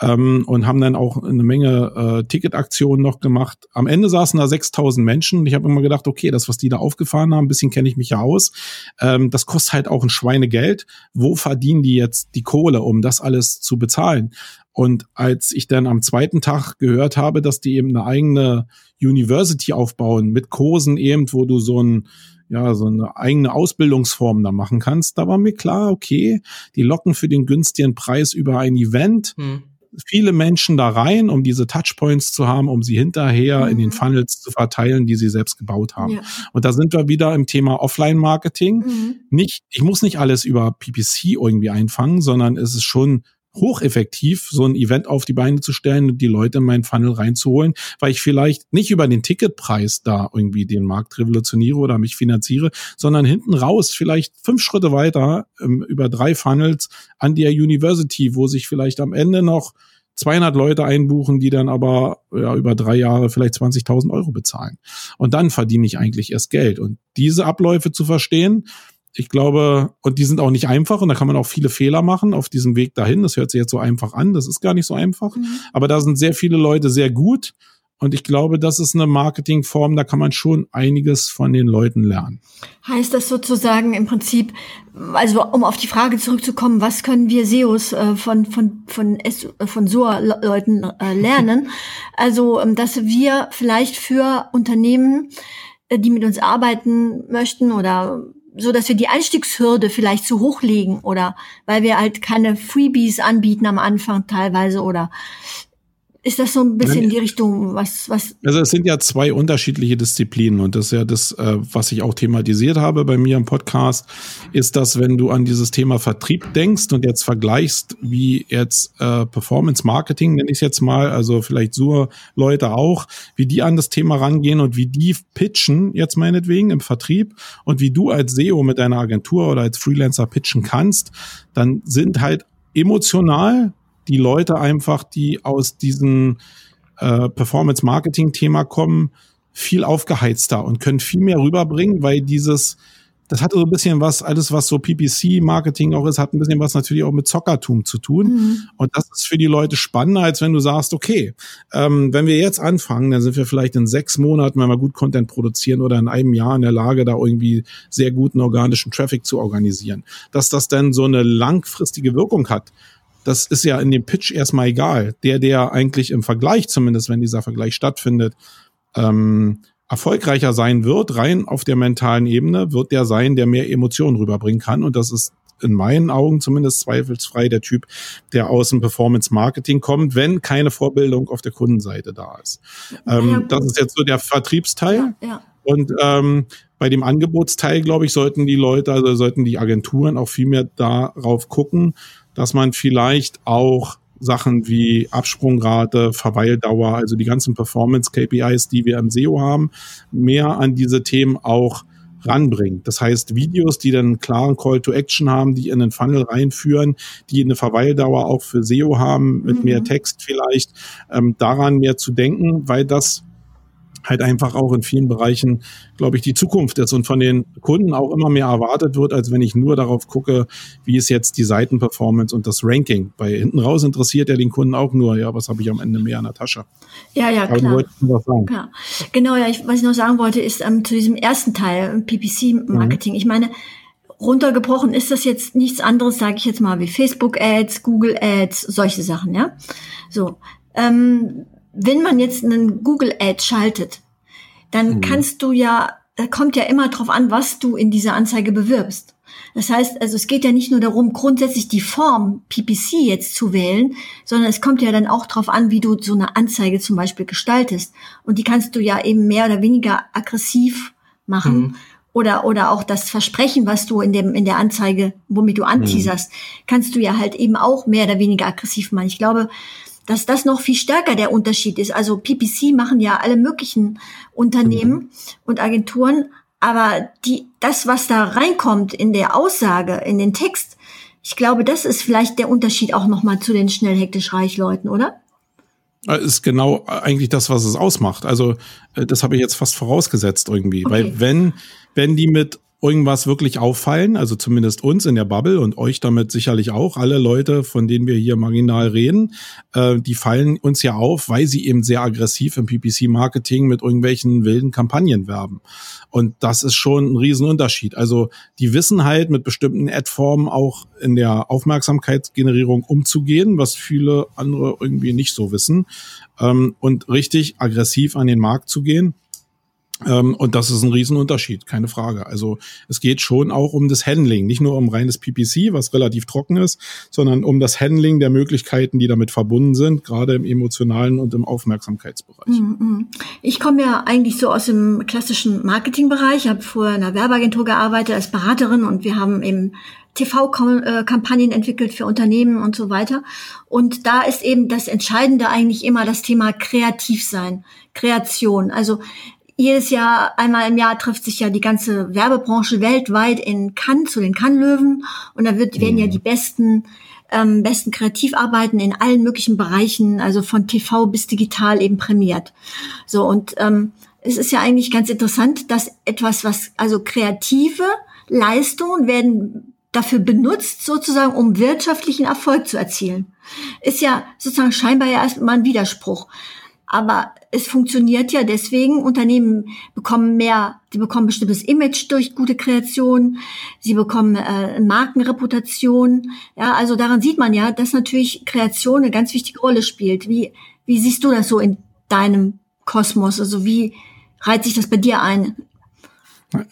ähm, und haben dann auch eine Menge äh, Ticketaktionen noch gemacht. Am Ende saßen da 6000 Menschen. Ich habe immer gedacht, okay, das, was die da aufgefahren haben, ein bisschen kenne ich mich ja aus. Ähm, das kostet halt auch ein Schweinegeld. Wo verdienen die jetzt die Kohle, um das alles zu bezahlen? Und als ich dann am zweiten Tag gehört habe, dass die eben eine eigene University aufbauen mit Kursen eben, wo du so ein ja, so eine eigene Ausbildungsform da machen kannst. Da war mir klar, okay, die locken für den günstigen Preis über ein Event. Hm viele Menschen da rein, um diese Touchpoints zu haben, um sie hinterher mhm. in den mhm. Funnels zu verteilen, die sie selbst gebaut haben. Ja. Und da sind wir wieder im Thema Offline-Marketing. Mhm. Nicht, ich muss nicht alles über PPC irgendwie einfangen, sondern es ist schon hocheffektiv, so ein Event auf die Beine zu stellen und die Leute in meinen Funnel reinzuholen, weil ich vielleicht nicht über den Ticketpreis da irgendwie den Markt revolutioniere oder mich finanziere, sondern hinten raus vielleicht fünf Schritte weiter ähm, über drei Funnels an der University, wo sich vielleicht am Ende noch 200 Leute einbuchen, die dann aber ja, über drei Jahre vielleicht 20.000 Euro bezahlen. Und dann verdiene ich eigentlich erst Geld. Und diese Abläufe zu verstehen, ich glaube, und die sind auch nicht einfach und da kann man auch viele Fehler machen auf diesem Weg dahin. Das hört sich jetzt so einfach an, das ist gar nicht so einfach. Mhm. Aber da sind sehr viele Leute sehr gut und ich glaube, das ist eine Marketingform, da kann man schon einiges von den Leuten lernen. Heißt das sozusagen im Prinzip, also um auf die Frage zurückzukommen, was können wir SEOs äh, von von von von SOA-Leuten äh, lernen? Also, ähm, dass wir vielleicht für Unternehmen äh, die mit uns arbeiten möchten oder so, dass wir die Einstiegshürde vielleicht zu hoch legen oder weil wir halt keine Freebies anbieten am Anfang teilweise oder ist das so ein bisschen in die Richtung, was, was? Also es sind ja zwei unterschiedliche Disziplinen und das ist ja das, äh, was ich auch thematisiert habe bei mir im Podcast, ist, dass wenn du an dieses Thema Vertrieb denkst und jetzt vergleichst, wie jetzt äh, Performance Marketing, nenne ich es jetzt mal, also vielleicht so Leute auch, wie die an das Thema rangehen und wie die pitchen, jetzt meinetwegen im Vertrieb und wie du als SEO mit deiner Agentur oder als Freelancer pitchen kannst, dann sind halt emotional die Leute einfach, die aus diesem äh, Performance-Marketing-Thema kommen, viel aufgeheizter und können viel mehr rüberbringen, weil dieses, das hatte so ein bisschen was, alles was so PPC-Marketing auch ist, hat ein bisschen was natürlich auch mit Zockertum zu tun. Mhm. Und das ist für die Leute spannender, als wenn du sagst, okay, ähm, wenn wir jetzt anfangen, dann sind wir vielleicht in sechs Monaten, wenn wir gut Content produzieren oder in einem Jahr in der Lage, da irgendwie sehr guten organischen Traffic zu organisieren. Dass das dann so eine langfristige Wirkung hat, das ist ja in dem Pitch erstmal egal. Der, der eigentlich im Vergleich, zumindest wenn dieser Vergleich stattfindet, ähm, erfolgreicher sein wird, rein auf der mentalen Ebene, wird der sein, der mehr Emotionen rüberbringen kann. Und das ist in meinen Augen zumindest zweifelsfrei der Typ, der aus dem Performance Marketing kommt, wenn keine Vorbildung auf der Kundenseite da ist. Ähm, ja, das ist jetzt so der Vertriebsteil. Ja, ja. Und ähm, bei dem Angebotsteil, glaube ich, sollten die Leute, also sollten die Agenturen auch viel mehr darauf gucken, dass man vielleicht auch Sachen wie Absprungrate, Verweildauer, also die ganzen Performance-KPIs, die wir im SEO haben, mehr an diese Themen auch ranbringt. Das heißt, Videos, die dann einen klaren Call to Action haben, die in den Funnel reinführen, die eine Verweildauer auch für SEO haben, mit mhm. mehr Text vielleicht, ähm, daran mehr zu denken, weil das halt einfach auch in vielen Bereichen, glaube ich, die Zukunft ist und von den Kunden auch immer mehr erwartet wird, als wenn ich nur darauf gucke, wie ist jetzt die Seitenperformance und das Ranking. Bei hinten raus interessiert ja den Kunden auch nur, ja, was habe ich am Ende mehr in der Tasche. Ja, ja, Aber klar. klar. Genau, ja, ich, was ich noch sagen wollte, ist ähm, zu diesem ersten Teil, PPC-Marketing. Mhm. Ich meine, runtergebrochen ist das jetzt nichts anderes, sage ich jetzt mal, wie Facebook-Ads, Google-Ads, solche Sachen, ja. So. Ähm, wenn man jetzt einen Google Ad schaltet, dann mhm. kannst du ja, da kommt ja immer drauf an, was du in dieser Anzeige bewirbst. Das heißt, also es geht ja nicht nur darum, grundsätzlich die Form PPC jetzt zu wählen, sondern es kommt ja dann auch drauf an, wie du so eine Anzeige zum Beispiel gestaltest. Und die kannst du ja eben mehr oder weniger aggressiv machen. Mhm. Oder, oder auch das Versprechen, was du in dem, in der Anzeige, womit du anteaserst, mhm. kannst du ja halt eben auch mehr oder weniger aggressiv machen. Ich glaube, dass das noch viel stärker der Unterschied ist. Also PPC machen ja alle möglichen Unternehmen mhm. und Agenturen, aber die, das, was da reinkommt in der Aussage, in den Text, ich glaube, das ist vielleicht der Unterschied auch nochmal zu den schnell hektisch reich Leuten, oder? Ist genau eigentlich das, was es ausmacht. Also, äh, das habe ich jetzt fast vorausgesetzt irgendwie. Okay. Weil wenn, wenn die mit irgendwas wirklich auffallen, also zumindest uns in der Bubble und euch damit sicherlich auch, alle Leute, von denen wir hier marginal reden, äh, die fallen uns ja auf, weil sie eben sehr aggressiv im PPC-Marketing mit irgendwelchen wilden Kampagnen werben. Und das ist schon ein Riesenunterschied. Also die wissen halt mit bestimmten Ad-Formen auch in der Aufmerksamkeitsgenerierung umzugehen, was viele andere irgendwie nicht so wissen. Ähm, und richtig aggressiv an den Markt zu gehen und das ist ein Riesenunterschied, keine Frage. Also es geht schon auch um das Handling, nicht nur um reines PPC, was relativ trocken ist, sondern um das Handling der Möglichkeiten, die damit verbunden sind, gerade im emotionalen und im Aufmerksamkeitsbereich. Mhm, mhm. Ich komme ja eigentlich so aus dem klassischen Marketingbereich, habe vorher in einer Werbeagentur gearbeitet als Beraterin und wir haben eben TV-Kampagnen entwickelt für Unternehmen und so weiter. Und da ist eben das Entscheidende eigentlich immer das Thema kreativ sein, Kreation. Also jedes Jahr, einmal im Jahr trifft sich ja die ganze Werbebranche weltweit in Cannes zu den Cannes-Löwen und da wird, werden ja mhm. die besten ähm, besten Kreativarbeiten in allen möglichen Bereichen, also von TV bis digital eben prämiert. So und ähm, es ist ja eigentlich ganz interessant, dass etwas, was also kreative Leistungen werden dafür benutzt, sozusagen, um wirtschaftlichen Erfolg zu erzielen. Ist ja sozusagen scheinbar ja erstmal ein Widerspruch. Aber es funktioniert ja deswegen. Unternehmen bekommen mehr, sie bekommen bestimmtes Image durch gute Kreation, sie bekommen äh, Markenreputation. Ja, also daran sieht man ja, dass natürlich Kreation eine ganz wichtige Rolle spielt. Wie, wie siehst du das so in deinem Kosmos? Also wie reiht sich das bei dir ein?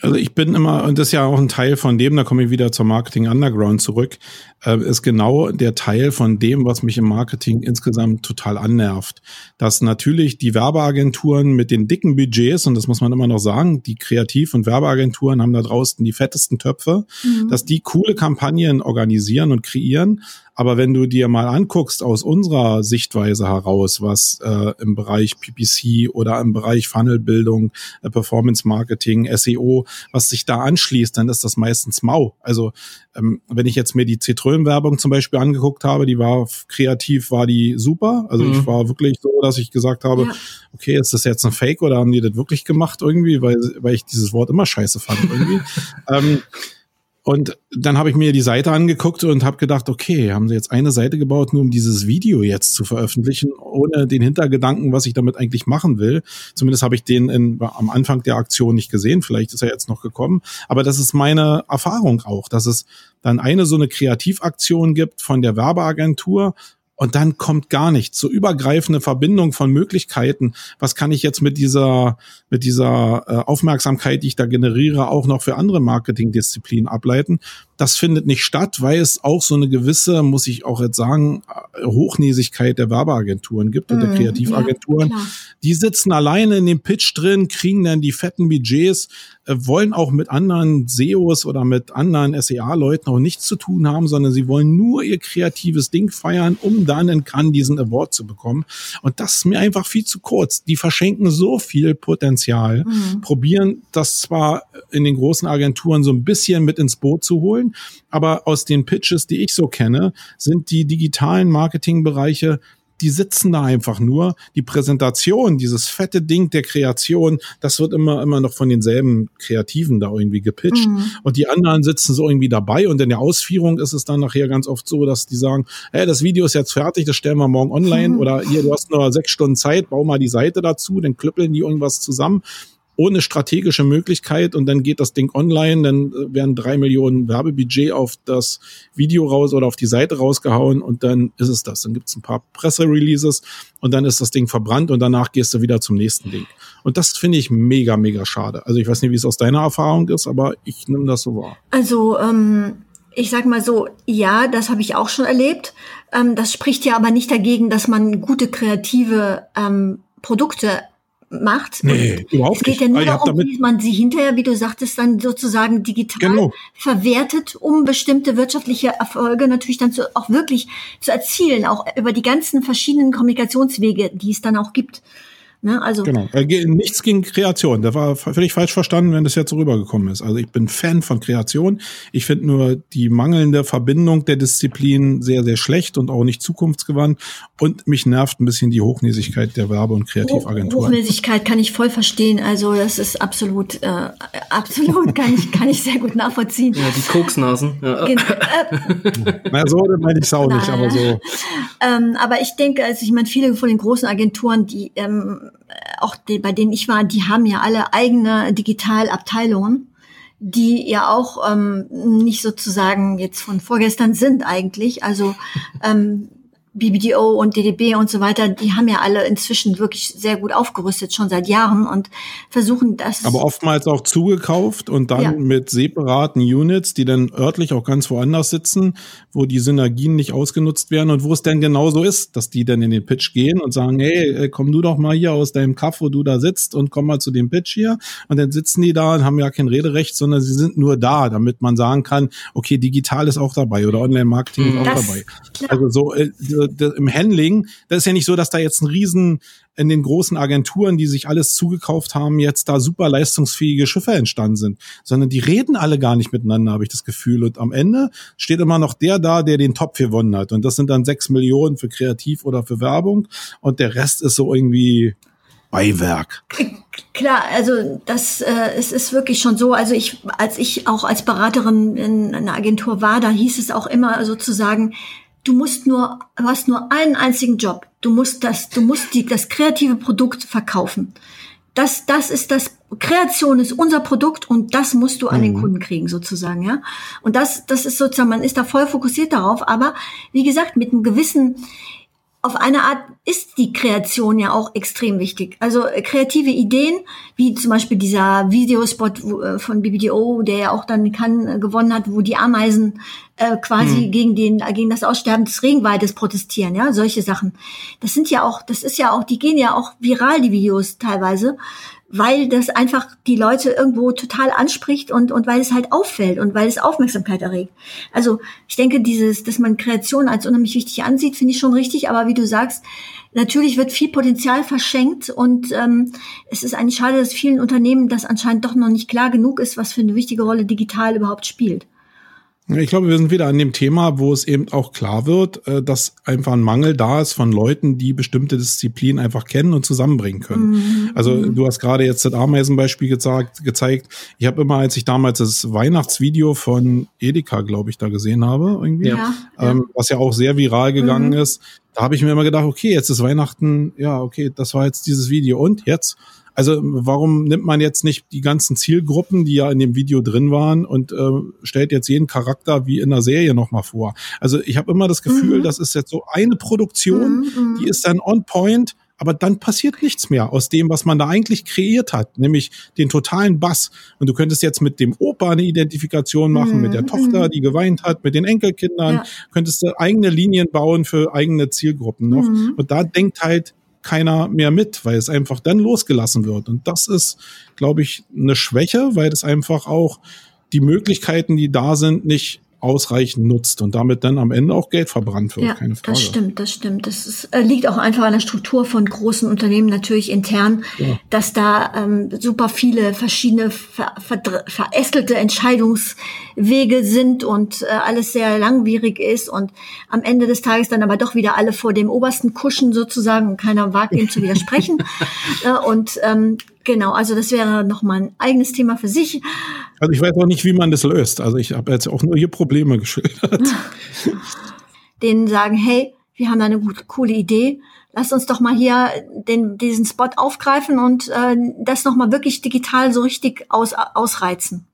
Also ich bin immer, und das ist ja auch ein Teil von dem, da komme ich wieder zur Marketing Underground zurück, äh, ist genau der Teil von dem, was mich im Marketing insgesamt total annervt. Dass natürlich die Werbeagenturen mit den dicken Budgets, und das muss man immer noch sagen, die Kreativ- und Werbeagenturen haben da draußen die fettesten Töpfe, mhm. dass die coole Kampagnen organisieren und kreieren, aber wenn du dir mal anguckst aus unserer Sichtweise heraus, was äh, im Bereich PPC oder im Bereich Funnelbildung, äh, Performance Marketing, SEO, was sich da anschließt, dann ist das meistens mau. Also ähm, wenn ich jetzt mir die Zitrönenwerbung zum Beispiel angeguckt habe, die war kreativ, war die super. Also mhm. ich war wirklich so, dass ich gesagt habe, ja. okay, ist das jetzt ein Fake oder haben die das wirklich gemacht irgendwie, weil, weil ich dieses Wort immer scheiße fand irgendwie. ähm, und dann habe ich mir die Seite angeguckt und habe gedacht, okay, haben sie jetzt eine Seite gebaut, nur um dieses Video jetzt zu veröffentlichen, ohne den Hintergedanken, was ich damit eigentlich machen will. Zumindest habe ich den in, am Anfang der Aktion nicht gesehen. Vielleicht ist er jetzt noch gekommen. Aber das ist meine Erfahrung auch, dass es dann eine so eine Kreativaktion gibt von der Werbeagentur und dann kommt gar nichts. So übergreifende Verbindung von Möglichkeiten. Was kann ich jetzt mit dieser, mit dieser äh, Aufmerksamkeit, die ich da generiere, auch noch für andere Marketingdisziplinen ableiten? Das findet nicht statt, weil es auch so eine gewisse, muss ich auch jetzt sagen, Hochnäsigkeit der Werbeagenturen gibt und der mhm, Kreativagenturen. Ja, die sitzen alleine in dem Pitch drin, kriegen dann die fetten Budgets, äh, wollen auch mit anderen SEOs oder mit anderen SEA-Leuten auch nichts zu tun haben, sondern sie wollen nur ihr kreatives Ding feiern, um dann in Cannes diesen Award zu bekommen. Und das ist mir einfach viel zu kurz. Die verschenken so viel Potenzial, mhm. probieren das zwar in den großen Agenturen so ein bisschen mit ins Boot zu holen, wollen. Aber aus den Pitches, die ich so kenne, sind die digitalen Marketingbereiche die sitzen da einfach nur. Die Präsentation, dieses fette Ding der Kreation, das wird immer, immer noch von denselben Kreativen da irgendwie gepitcht. Mhm. Und die anderen sitzen so irgendwie dabei. Und in der Ausführung ist es dann nachher ganz oft so, dass die sagen, hey, das Video ist jetzt fertig, das stellen wir morgen online. Mhm. Oder hier, du hast nur sechs Stunden Zeit, bau mal die Seite dazu, dann klüppeln die irgendwas zusammen ohne strategische Möglichkeit und dann geht das Ding online, dann äh, werden drei Millionen Werbebudget auf das Video raus oder auf die Seite rausgehauen und dann ist es das. Dann gibt's ein paar Pressereleases und dann ist das Ding verbrannt und danach gehst du wieder zum nächsten Ding. Und das finde ich mega, mega schade. Also ich weiß nicht, wie es aus deiner Erfahrung ist, aber ich nehme das so wahr. Also ähm ich sag mal so, ja, das habe ich auch schon erlebt. Ähm, das spricht ja aber nicht dagegen, dass man gute kreative ähm, Produkte macht. Nee, überhaupt es geht ja nur darum, wie man sie hinterher, wie du sagtest, dann sozusagen digital genau. verwertet, um bestimmte wirtschaftliche Erfolge natürlich dann zu, auch wirklich zu erzielen, auch über die ganzen verschiedenen Kommunikationswege, die es dann auch gibt. Ne? Also genau. Äh, nichts gegen Kreation. Der war völlig falsch verstanden, wenn das jetzt so rübergekommen ist. Also ich bin Fan von Kreation. Ich finde nur die mangelnde Verbindung der Disziplinen sehr, sehr schlecht und auch nicht zukunftsgewandt. Und mich nervt ein bisschen die Hochnäsigkeit der Werbe- und Kreativagenturen. Hochnäsigkeit kann ich voll verstehen. Also das ist absolut, äh, absolut kann ich, kann ich sehr gut nachvollziehen. Ja, die Koksnasen. Ja. Genau. Na, so meine ich es auch nicht, aber so. Ähm, aber ich denke, also ich meine, viele von den großen Agenturen, die ähm, auch die, bei denen ich war, die haben ja alle eigene Digitalabteilungen, die ja auch ähm, nicht sozusagen jetzt von vorgestern sind eigentlich. Also ähm, BBDO und DDB und so weiter, die haben ja alle inzwischen wirklich sehr gut aufgerüstet, schon seit Jahren und versuchen das. Aber oftmals auch zugekauft und dann ja. mit separaten Units, die dann örtlich auch ganz woanders sitzen, wo die Synergien nicht ausgenutzt werden und wo es denn genauso ist, dass die dann in den Pitch gehen und sagen, hey, äh, komm du doch mal hier aus deinem Kaff, wo du da sitzt und komm mal zu dem Pitch hier. Und dann sitzen die da und haben ja kein Rederecht, sondern sie sind nur da, damit man sagen kann, okay, digital ist auch dabei oder Online-Marketing ist auch das, dabei. Klar. Also so, äh, im Handling, das ist ja nicht so, dass da jetzt ein Riesen in den großen Agenturen, die sich alles zugekauft haben, jetzt da super leistungsfähige Schiffe entstanden sind, sondern die reden alle gar nicht miteinander, habe ich das Gefühl. Und am Ende steht immer noch der da, der den Topf gewonnen hat. Und das sind dann sechs Millionen für Kreativ oder für Werbung. Und der Rest ist so irgendwie Beiwerk. Klar, also das äh, es ist wirklich schon so. Also ich, als ich auch als Beraterin in einer Agentur war, da hieß es auch immer sozusagen, Du musst nur, du hast nur einen einzigen Job. Du musst das, du musst die, das kreative Produkt verkaufen. Das, das ist das, Kreation ist unser Produkt und das musst du an mhm. den Kunden kriegen sozusagen, ja. Und das, das ist sozusagen, man ist da voll fokussiert darauf, aber wie gesagt, mit einem gewissen, auf eine Art ist die Kreation ja auch extrem wichtig. Also äh, kreative Ideen, wie zum Beispiel dieser Videospot äh, von BBDO, der ja auch dann Cannes äh, gewonnen hat, wo die Ameisen äh, quasi hm. gegen den gegen das Aussterben des Regenwaldes protestieren, ja, solche Sachen. Das sind ja auch, das ist ja auch, die gehen ja auch viral die Videos teilweise weil das einfach die Leute irgendwo total anspricht und, und weil es halt auffällt und weil es Aufmerksamkeit erregt. Also ich denke, dieses, dass man Kreation als unheimlich wichtig ansieht, finde ich schon richtig, aber wie du sagst, natürlich wird viel Potenzial verschenkt und ähm, es ist eigentlich schade, dass vielen Unternehmen das anscheinend doch noch nicht klar genug ist, was für eine wichtige Rolle digital überhaupt spielt. Ich glaube, wir sind wieder an dem Thema, wo es eben auch klar wird, äh, dass einfach ein Mangel da ist von Leuten, die bestimmte Disziplinen einfach kennen und zusammenbringen können. Mhm. Also du hast gerade jetzt das Ameisenbeispiel gezeigt. gezeigt. Ich habe immer, als ich damals das Weihnachtsvideo von Edeka, glaube ich, da gesehen habe, irgendwie, ja, ähm, was ja auch sehr viral gegangen mhm. ist, da habe ich mir immer gedacht, okay, jetzt ist Weihnachten, ja, okay, das war jetzt dieses Video und jetzt also warum nimmt man jetzt nicht die ganzen Zielgruppen, die ja in dem Video drin waren und äh, stellt jetzt jeden Charakter wie in der Serie nochmal vor? Also ich habe immer das Gefühl, mhm. das ist jetzt so eine Produktion, mhm, mhm. die ist dann on point, aber dann passiert nichts mehr aus dem, was man da eigentlich kreiert hat, nämlich den totalen Bass. Und du könntest jetzt mit dem Opa eine Identifikation machen, mhm. mit der mhm, Tochter, mhm. die geweint hat, mit den Enkelkindern, ja. könntest du eigene Linien bauen für eigene Zielgruppen noch. Und da denkt halt keiner mehr mit, weil es einfach dann losgelassen wird. Und das ist, glaube ich, eine Schwäche, weil es einfach auch die Möglichkeiten, die da sind, nicht ausreichend nutzt und damit dann am Ende auch Geld verbrannt wird. Ja, keine Frage. Das stimmt, das stimmt. Das ist, äh, liegt auch einfach an der Struktur von großen Unternehmen natürlich intern, ja. dass da ähm, super viele verschiedene ver, ver, verästelte Entscheidungswege sind und äh, alles sehr langwierig ist und am Ende des Tages dann aber doch wieder alle vor dem obersten Kuschen sozusagen und keiner wagt ihm zu widersprechen. äh, und ähm, Genau, also das wäre nochmal ein eigenes Thema für sich. Also ich weiß auch nicht, wie man das löst. Also ich habe jetzt auch nur hier Probleme geschildert. Denen sagen, hey, wir haben da eine gute, coole Idee. Lass uns doch mal hier den, diesen Spot aufgreifen und äh, das nochmal wirklich digital so richtig aus, ausreizen.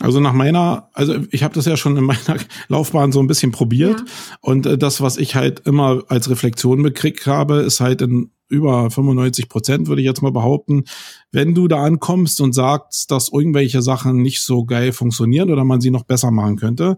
Also nach meiner, also ich habe das ja schon in meiner Laufbahn so ein bisschen probiert ja. und äh, das, was ich halt immer als Reflexion bekriegt habe, ist halt in über 95 Prozent, würde ich jetzt mal behaupten, wenn du da ankommst und sagst, dass irgendwelche Sachen nicht so geil funktionieren oder man sie noch besser machen könnte,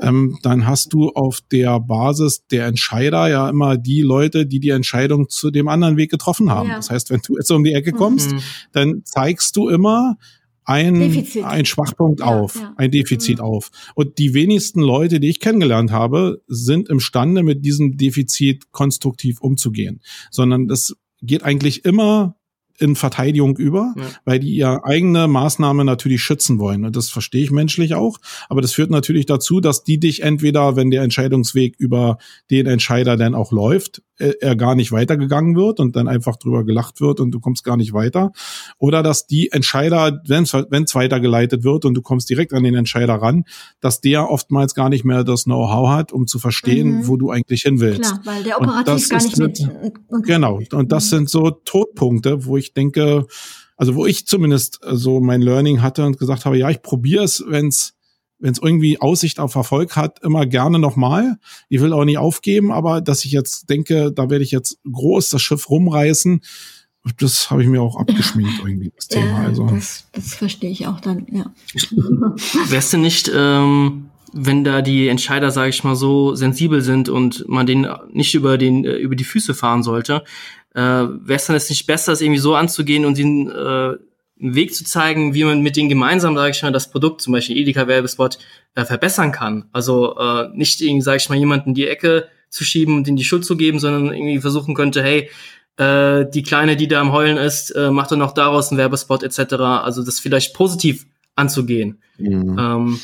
ähm, dann hast du auf der Basis der Entscheider ja immer die Leute, die die Entscheidung zu dem anderen Weg getroffen haben. Ja. Das heißt, wenn du jetzt um die Ecke kommst, mhm. dann zeigst du immer, ein, ein Schwachpunkt ja, auf, ja. ein Defizit mhm. auf. Und die wenigsten Leute, die ich kennengelernt habe, sind imstande, mit diesem Defizit konstruktiv umzugehen. Sondern das geht eigentlich immer in Verteidigung über, ja. weil die ihre eigene Maßnahme natürlich schützen wollen. Und das verstehe ich menschlich auch. Aber das führt natürlich dazu, dass die dich entweder, wenn der Entscheidungsweg über den Entscheider dann auch läuft, äh, er gar nicht weitergegangen wird und dann einfach drüber gelacht wird und du kommst gar nicht weiter. Oder dass die Entscheider, wenn es weitergeleitet wird und du kommst direkt an den Entscheider ran, dass der oftmals gar nicht mehr das Know-how hat, um zu verstehen, mhm. wo du eigentlich hin willst. Klar, weil der operativ gar nicht mit. Und, genau. Und das mhm. sind so Todpunkte, wo ich denke, also wo ich zumindest so mein Learning hatte und gesagt habe, ja, ich probiere es, wenn es wenn es irgendwie Aussicht auf Erfolg hat, immer gerne nochmal. Ich will auch nicht aufgeben, aber dass ich jetzt denke, da werde ich jetzt groß das Schiff rumreißen, das habe ich mir auch abgeschminkt irgendwie, das Thema. Also. das, das verstehe ich auch dann, ja. Wärst du nicht, ähm, wenn da die Entscheider, sage ich mal, so sensibel sind und man den nicht über den äh, über die Füße fahren sollte, äh, wäre es dann jetzt nicht besser, es irgendwie so anzugehen und ihn äh, einen Weg zu zeigen, wie man mit denen gemeinsam, sage ich mal, das Produkt, zum Beispiel Edeka-Werbespot, äh, verbessern kann. Also äh, nicht irgendwie, sage ich mal, jemanden in die Ecke zu schieben und in die Schuld zu geben, sondern irgendwie versuchen könnte, hey, äh, die Kleine, die da am Heulen ist, äh, macht dann noch daraus einen Werbespot etc. Also das vielleicht positiv anzugehen. Mhm. Ähm,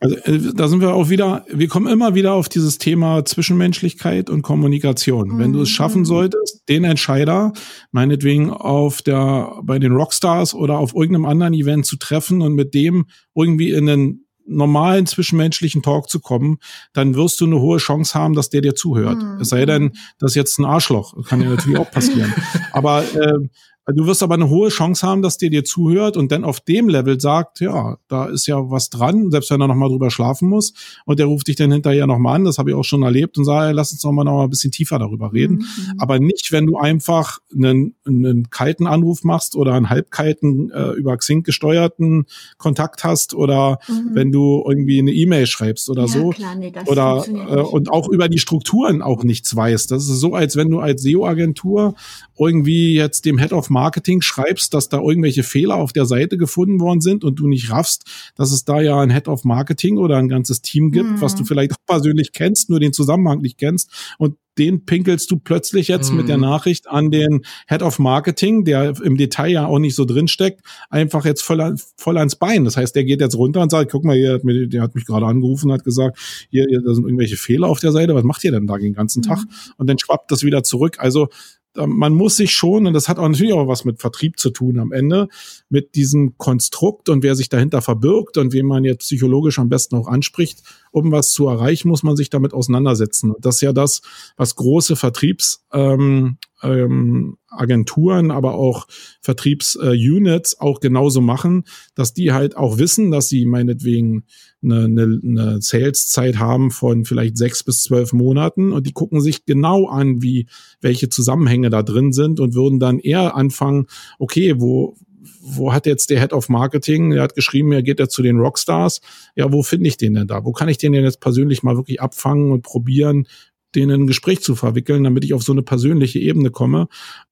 also äh, da sind wir auch wieder, wir kommen immer wieder auf dieses Thema Zwischenmenschlichkeit und Kommunikation. Mhm. Wenn du es mhm. schaffen solltest, den Entscheider, meinetwegen auf der, bei den Rockstars oder auf irgendeinem anderen Event zu treffen und mit dem irgendwie in einen normalen zwischenmenschlichen Talk zu kommen, dann wirst du eine hohe Chance haben, dass der dir zuhört. Mhm. Es sei denn, das ist jetzt ein Arschloch. Kann ja natürlich auch passieren. Aber äh, Du wirst aber eine hohe Chance haben, dass der dir zuhört und dann auf dem Level sagt, ja, da ist ja was dran, selbst wenn er nochmal drüber schlafen muss. Und der ruft dich dann hinterher nochmal an, das habe ich auch schon erlebt, und sagt, lass uns nochmal noch mal ein bisschen tiefer darüber reden. Mhm. Aber nicht, wenn du einfach einen, einen kalten Anruf machst oder einen halbkalten, äh, über Xing gesteuerten Kontakt hast oder mhm. wenn du irgendwie eine E-Mail schreibst oder ja, so. Klar, nee, oder äh, und auch über die Strukturen auch nichts weißt. Das ist so, als wenn du als SEO-Agentur irgendwie jetzt dem Head of Marketing schreibst, dass da irgendwelche Fehler auf der Seite gefunden worden sind und du nicht raffst, dass es da ja ein Head of Marketing oder ein ganzes Team gibt, mhm. was du vielleicht auch persönlich kennst, nur den Zusammenhang nicht kennst und den pinkelst du plötzlich jetzt mhm. mit der mhm. Nachricht an den Head of Marketing, der im Detail ja auch nicht so drin steckt, einfach jetzt voll, voll ans Bein. Das heißt, der geht jetzt runter und sagt, guck mal, hier, der hat mich gerade angerufen und hat gesagt, hier, hier, da sind irgendwelche Fehler auf der Seite, was macht ihr denn da den ganzen mhm. Tag? Und dann schwappt das wieder zurück. Also man muss sich schon, und das hat auch natürlich auch was mit Vertrieb zu tun am Ende, mit diesem Konstrukt und wer sich dahinter verbirgt und wen man jetzt psychologisch am besten auch anspricht, um was zu erreichen, muss man sich damit auseinandersetzen. Das ist ja das, was große Vertriebs ähm, ähm, Agenturen, aber auch Vertriebsunits äh, auch genauso machen, dass die halt auch wissen, dass sie meinetwegen eine, eine, eine Sales-Zeit haben von vielleicht sechs bis zwölf Monaten und die gucken sich genau an, wie welche Zusammenhänge da drin sind und würden dann eher anfangen, okay, wo wo hat jetzt der Head of Marketing, der hat geschrieben, er geht ja zu den Rockstars. Ja, wo finde ich den denn da? Wo kann ich den denn jetzt persönlich mal wirklich abfangen und probieren, denen ein Gespräch zu verwickeln, damit ich auf so eine persönliche Ebene komme.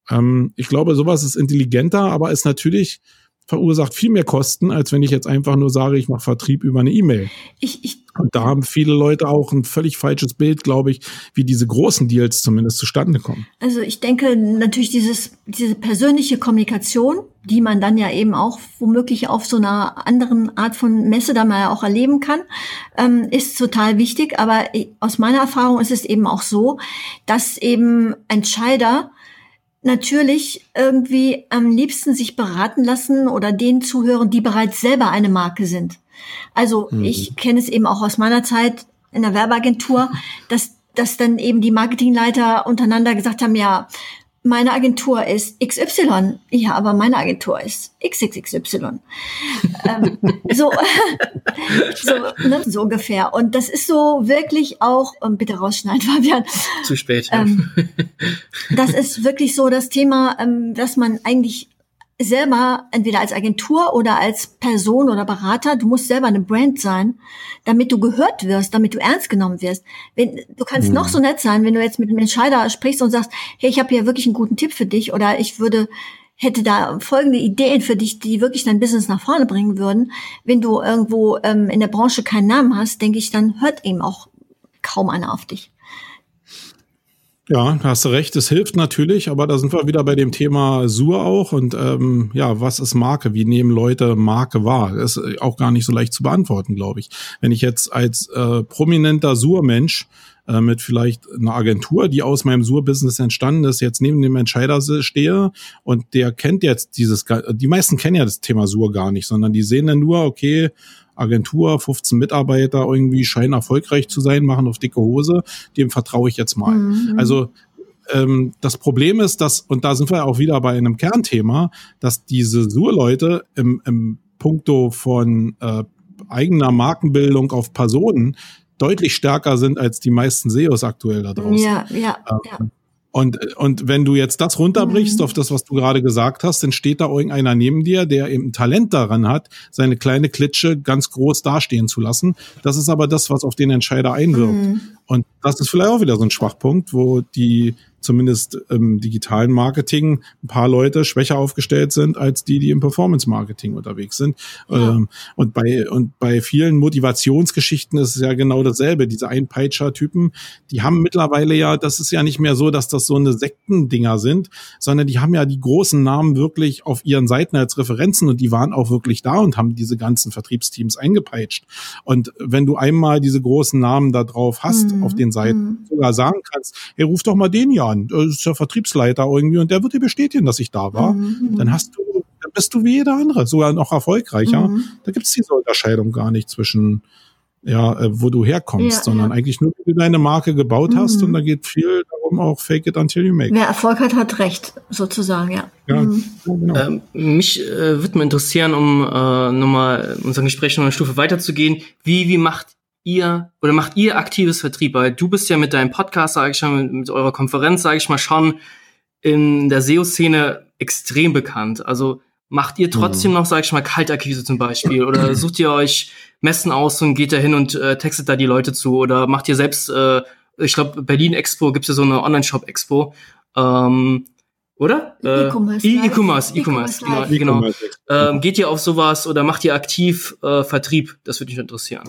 Ähm, ich glaube, sowas ist intelligenter, aber ist natürlich verursacht viel mehr Kosten, als wenn ich jetzt einfach nur sage, ich mache Vertrieb über eine E-Mail. Ich, ich, und da haben viele Leute auch ein völlig falsches Bild, glaube ich, wie diese großen Deals zumindest zustande kommen. Also ich denke natürlich dieses, diese persönliche Kommunikation, die man dann ja eben auch womöglich auf so einer anderen Art von Messe dann mal auch erleben kann, ähm, ist total wichtig. Aber aus meiner Erfahrung ist es eben auch so, dass eben Entscheider natürlich irgendwie am liebsten sich beraten lassen oder denen zuhören, die bereits selber eine Marke sind. Also mhm. ich kenne es eben auch aus meiner Zeit in der Werbeagentur, dass, dass dann eben die Marketingleiter untereinander gesagt haben, ja, meine Agentur ist XY. Ja, aber meine Agentur ist XXXY. ähm, so, so, ne, so ungefähr. Und das ist so wirklich auch, um, bitte rausschneiden, Fabian. Zu spät. Ähm, das ist wirklich so das Thema, ähm, dass man eigentlich selber entweder als Agentur oder als Person oder Berater, du musst selber eine Brand sein, damit du gehört wirst, damit du ernst genommen wirst. Wenn, du kannst mhm. noch so nett sein, wenn du jetzt mit einem Entscheider sprichst und sagst, hey, ich habe hier wirklich einen guten Tipp für dich oder ich würde hätte da folgende Ideen für dich, die wirklich dein Business nach vorne bringen würden. Wenn du irgendwo ähm, in der Branche keinen Namen hast, denke ich, dann hört eben auch kaum einer auf dich. Ja, hast du recht, es hilft natürlich, aber da sind wir wieder bei dem Thema Sur auch und ähm, ja, was ist Marke? Wie nehmen Leute Marke wahr? Das ist auch gar nicht so leicht zu beantworten, glaube ich. Wenn ich jetzt als äh, prominenter Sur-Mensch äh, mit vielleicht einer Agentur, die aus meinem Sur-Business entstanden ist, jetzt neben dem Entscheider stehe und der kennt jetzt dieses, die meisten kennen ja das Thema Sur gar nicht, sondern die sehen dann nur, okay, Agentur, 15 Mitarbeiter irgendwie scheinen erfolgreich zu sein, machen auf dicke Hose, dem vertraue ich jetzt mal. Mhm. Also ähm, das Problem ist, dass, und da sind wir auch wieder bei einem Kernthema, dass diese Sur-Leute im, im Punkto von äh, eigener Markenbildung auf Personen deutlich stärker sind als die meisten SEOs aktuell da draußen. Ja, ja, ähm, ja. Und, und wenn du jetzt das runterbrichst mhm. auf das, was du gerade gesagt hast, dann steht da irgendeiner neben dir, der eben Talent daran hat, seine kleine Klitsche ganz groß dastehen zu lassen. Das ist aber das, was auf den Entscheider einwirkt. Mhm. Und das ist vielleicht auch wieder so ein Schwachpunkt, wo die zumindest im digitalen Marketing ein paar Leute schwächer aufgestellt sind als die, die im Performance Marketing unterwegs sind. Ja. Ähm, und bei und bei vielen Motivationsgeschichten ist es ja genau dasselbe. Diese Einpeitscher-Typen, die haben mittlerweile ja, das ist ja nicht mehr so, dass das so eine Sektendinger sind, sondern die haben ja die großen Namen wirklich auf ihren Seiten als Referenzen und die waren auch wirklich da und haben diese ganzen Vertriebsteams eingepeitscht. Und wenn du einmal diese großen Namen da drauf hast mhm. Auf den Seiten, mhm. sogar sagen kannst, hey, ruf doch mal den ja an, das ist der Vertriebsleiter irgendwie und der wird dir bestätigen, dass ich da war. Mhm. Dann hast du, dann bist du wie jeder andere, sogar noch erfolgreicher. Mhm. Da gibt es diese Unterscheidung gar nicht zwischen ja, äh, wo du herkommst, ja, sondern ja. eigentlich nur, wie du deine Marke gebaut hast mhm. und da geht viel darum auch fake it until you make. Wer Erfolg hat, hat recht, sozusagen, ja. Ja, mhm. genau. Ähm, mich äh, würde mal interessieren, um äh, nochmal unser Gespräch noch eine Stufe weiterzugehen, wie, wie macht ihr oder macht ihr aktives Vertrieb? Weil du bist ja mit deinem Podcast, sage ich mal, mit, mit eurer Konferenz, sage ich mal, schon in der SEO-Szene extrem bekannt. Also macht ihr trotzdem mhm. noch, sage ich mal, Kaltakquise zum Beispiel? Oder sucht ihr euch Messen aus und geht da hin und äh, textet da die Leute zu? Oder macht ihr selbst, äh, ich glaube, Berlin Expo gibt's ja so eine Online-Shop-Expo. Ähm, oder? E-Commerce. Äh, E-Commerce, E-Commerce, genau. genau. Ähm, geht ihr auf sowas oder macht ihr aktiv äh, Vertrieb? Das würde mich interessieren.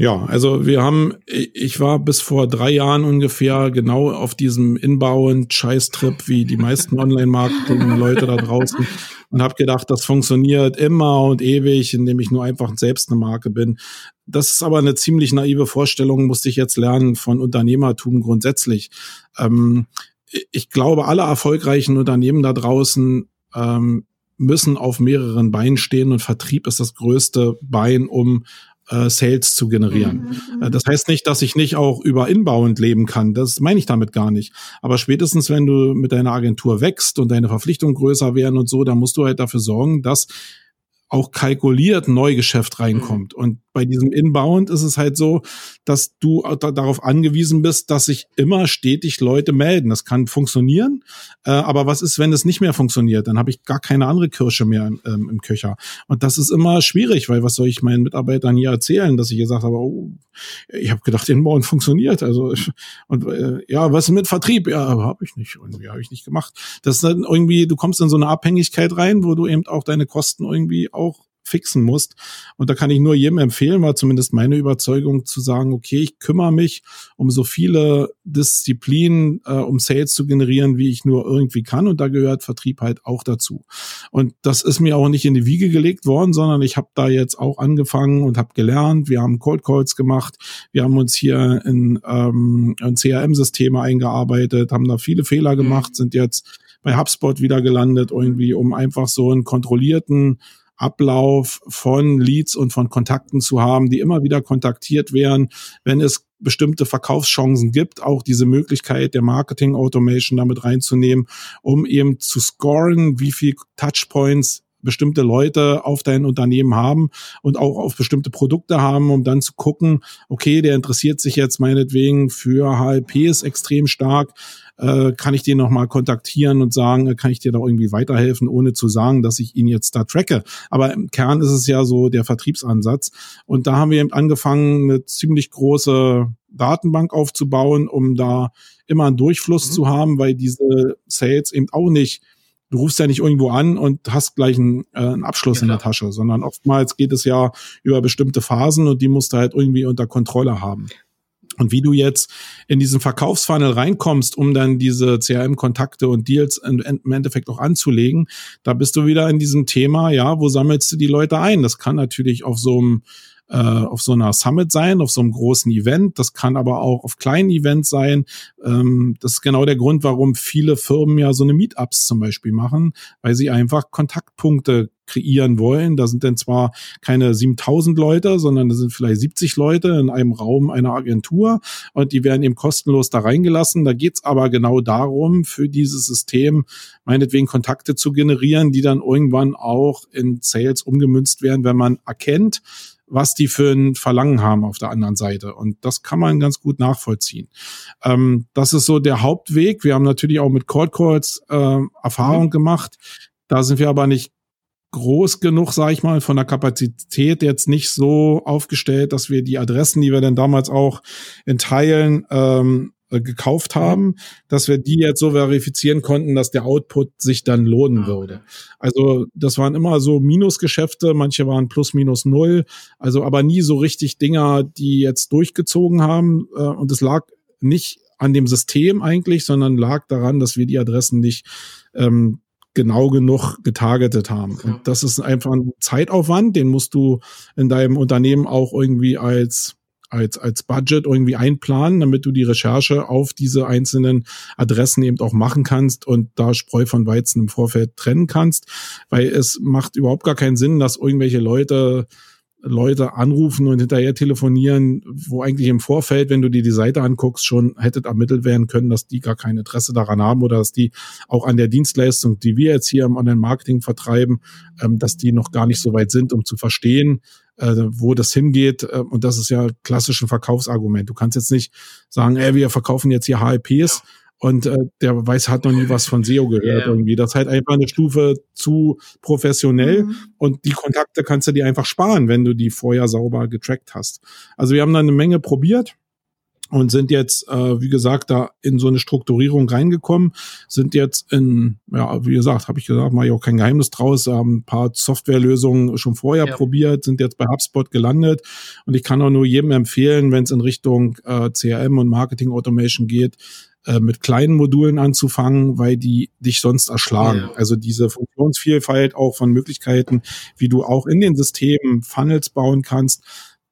Ja, also wir haben, ich war bis vor drei Jahren ungefähr genau auf diesem inbound Scheißtrip wie die meisten Online-Marketing-Leute da draußen und habe gedacht, das funktioniert immer und ewig, indem ich nur einfach selbst eine Marke bin. Das ist aber eine ziemlich naive Vorstellung, musste ich jetzt lernen von Unternehmertum grundsätzlich. Ähm, ich glaube, alle erfolgreichen Unternehmen da draußen ähm, müssen auf mehreren Beinen stehen und Vertrieb ist das größte Bein, um äh, Sales zu generieren. Mhm. Äh, das heißt nicht, dass ich nicht auch über Inbound leben kann. Das meine ich damit gar nicht. Aber spätestens, wenn du mit deiner Agentur wächst und deine Verpflichtungen größer werden und so, dann musst du halt dafür sorgen, dass auch kalkuliert Neugeschäft reinkommt. Mhm. Und bei diesem Inbound ist es halt so, dass du darauf angewiesen bist, dass sich immer stetig Leute melden. Das kann funktionieren, äh, aber was ist, wenn es nicht mehr funktioniert? Dann habe ich gar keine andere Kirsche mehr im, ähm, im Köcher. Und das ist immer schwierig, weil was soll ich meinen Mitarbeitern hier erzählen, dass ich gesagt habe, oh, ich habe gedacht, Inbound funktioniert. Also und äh, ja, was mit Vertrieb? Ja, habe ich nicht. Irgendwie habe ich nicht gemacht. Das ist dann irgendwie, du kommst in so eine Abhängigkeit rein, wo du eben auch deine Kosten irgendwie auch fixen musst. Und da kann ich nur jedem empfehlen, war zumindest meine Überzeugung zu sagen, okay, ich kümmere mich um so viele Disziplinen, äh, um Sales zu generieren, wie ich nur irgendwie kann. Und da gehört Vertrieb halt auch dazu. Und das ist mir auch nicht in die Wiege gelegt worden, sondern ich habe da jetzt auch angefangen und habe gelernt. Wir haben Cold Calls gemacht. Wir haben uns hier in, ähm, in CRM-Systeme eingearbeitet, haben da viele Fehler mhm. gemacht, sind jetzt bei HubSpot wieder gelandet, irgendwie, um einfach so einen kontrollierten Ablauf von Leads und von Kontakten zu haben, die immer wieder kontaktiert werden, wenn es bestimmte Verkaufschancen gibt, auch diese Möglichkeit der Marketing Automation damit reinzunehmen, um eben zu scoren, wie viel Touchpoints bestimmte Leute auf dein Unternehmen haben und auch auf bestimmte Produkte haben, um dann zu gucken, okay, der interessiert sich jetzt meinetwegen für HLPs extrem stark, äh, kann ich den nochmal kontaktieren und sagen, äh, kann ich dir da irgendwie weiterhelfen, ohne zu sagen, dass ich ihn jetzt da tracke. Aber im Kern ist es ja so der Vertriebsansatz. Und da haben wir eben angefangen, eine ziemlich große Datenbank aufzubauen, um da immer einen Durchfluss mhm. zu haben, weil diese Sales eben auch nicht du rufst ja nicht irgendwo an und hast gleich einen, äh, einen Abschluss ja, in der Tasche, sondern oftmals geht es ja über bestimmte Phasen und die musst du halt irgendwie unter Kontrolle haben. Und wie du jetzt in diesen Verkaufsfunnel reinkommst, um dann diese CRM-Kontakte und Deals im Endeffekt auch anzulegen, da bist du wieder in diesem Thema, ja, wo sammelst du die Leute ein? Das kann natürlich auf so einem äh, auf so einer Summit sein, auf so einem großen Event. Das kann aber auch auf kleinen Events sein. Ähm, das ist genau der Grund, warum viele Firmen ja so eine Meetups zum Beispiel machen, weil sie einfach Kontaktpunkte kreieren wollen. Da sind dann zwar keine 7000 Leute, sondern da sind vielleicht 70 Leute in einem Raum einer Agentur und die werden eben kostenlos da reingelassen. Da geht's aber genau darum, für dieses System meinetwegen Kontakte zu generieren, die dann irgendwann auch in Sales umgemünzt werden, wenn man erkennt, was die für ein Verlangen haben auf der anderen Seite. Und das kann man ganz gut nachvollziehen. Ähm, das ist so der Hauptweg. Wir haben natürlich auch mit Cold Calls äh, Erfahrung mhm. gemacht. Da sind wir aber nicht groß genug, sage ich mal, von der Kapazität jetzt nicht so aufgestellt, dass wir die Adressen, die wir dann damals auch in Teilen ähm, äh, gekauft mhm. haben, dass wir die jetzt so verifizieren konnten, dass der Output sich dann lohnen ah, würde. Also das waren immer so Minusgeschäfte, manche waren plus minus null, also aber nie so richtig Dinger, die jetzt durchgezogen haben äh, und es lag nicht an dem System eigentlich, sondern lag daran, dass wir die Adressen nicht ähm, genau genug getargetet haben. Und das ist einfach ein Zeitaufwand, den musst du in deinem Unternehmen auch irgendwie als als, als Budget irgendwie einplanen, damit du die Recherche auf diese einzelnen Adressen eben auch machen kannst und da Spreu von Weizen im Vorfeld trennen kannst, weil es macht überhaupt gar keinen Sinn, dass irgendwelche Leute Leute anrufen und hinterher telefonieren, wo eigentlich im Vorfeld, wenn du dir die Seite anguckst, schon hättet ermittelt werden können, dass die gar kein Interesse daran haben oder dass die auch an der Dienstleistung, die wir jetzt hier im Online-Marketing vertreiben, ähm, dass die noch gar nicht so weit sind, um zu verstehen, äh, wo das hingeht. Äh, und das ist ja klassisch ein Verkaufsargument. Du kannst jetzt nicht sagen, ey, wir verkaufen jetzt hier HLPs. Ja und äh, der weiß, hat noch nie was von SEO gehört yeah. irgendwie. Das ist halt einfach eine Stufe zu professionell mhm. und die Kontakte kannst du dir einfach sparen, wenn du die vorher sauber getrackt hast. Also wir haben da eine Menge probiert und sind jetzt, äh, wie gesagt, da in so eine Strukturierung reingekommen, sind jetzt in, ja, wie gesagt, habe ich gesagt, mache ich auch kein Geheimnis draus, haben ein paar Softwarelösungen schon vorher ja. probiert, sind jetzt bei HubSpot gelandet und ich kann auch nur jedem empfehlen, wenn es in Richtung äh, CRM und Marketing Automation geht, äh, mit kleinen Modulen anzufangen, weil die dich sonst erschlagen. Ja. Also diese Funktionsvielfalt auch von Möglichkeiten, wie du auch in den Systemen Funnels bauen kannst,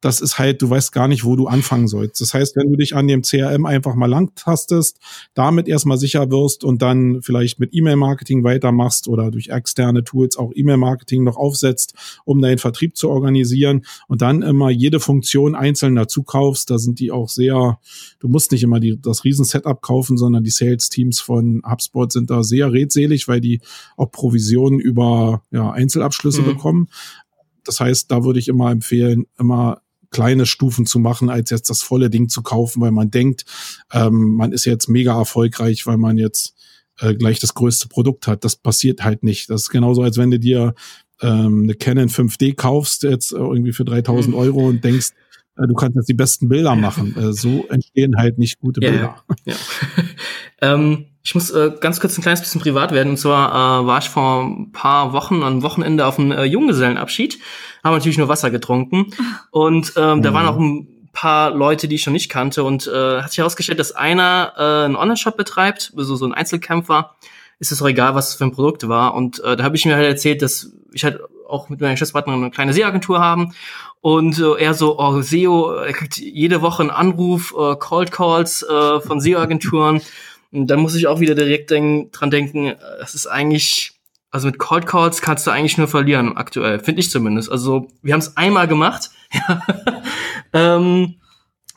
das ist halt, du weißt gar nicht, wo du anfangen sollst. Das heißt, wenn du dich an dem CRM einfach mal langtastest, damit erstmal sicher wirst und dann vielleicht mit E-Mail-Marketing weitermachst oder durch externe Tools auch E-Mail-Marketing noch aufsetzt, um deinen Vertrieb zu organisieren und dann immer jede Funktion einzeln dazu kaufst, da sind die auch sehr, du musst nicht immer die, das Riesen-Setup kaufen, sondern die Sales-Teams von HubSpot sind da sehr redselig, weil die auch Provisionen über ja, Einzelabschlüsse mhm. bekommen. Das heißt, da würde ich immer empfehlen, immer kleine Stufen zu machen, als jetzt das volle Ding zu kaufen, weil man denkt, ähm, man ist jetzt mega erfolgreich, weil man jetzt äh, gleich das größte Produkt hat. Das passiert halt nicht. Das ist genauso, als wenn du dir ähm, eine Canon 5D kaufst, jetzt irgendwie für 3000 mhm. Euro und denkst, äh, du kannst jetzt die besten Bilder machen. Äh, so entstehen halt nicht gute Bilder. Ja, ja. ähm, ich muss äh, ganz kurz ein kleines bisschen privat werden. Und zwar äh, war ich vor ein paar Wochen am Wochenende auf einem äh, Junggesellenabschied, haben natürlich nur Wasser getrunken. Und ähm, mhm. da waren auch ein paar Leute, die ich noch nicht kannte. Und äh, hat sich herausgestellt, dass einer äh, einen Online-Shop betreibt, also so ein Einzelkämpfer. Ist es auch egal, was es für ein Produkt war. Und äh, da habe ich mir halt erzählt, dass ich halt auch mit meiner Geschäftspartner eine kleine SEO-Agentur haben. Und äh, er so, oh, SEO, er kriegt jede Woche einen Anruf, äh, Cold Calls äh, von SEO-Agenturen. Und dann muss ich auch wieder direkt denk, dran denken, es ist eigentlich, also mit Cold Calls kannst du eigentlich nur verlieren, aktuell, finde ich zumindest. Also wir haben es einmal gemacht, ähm,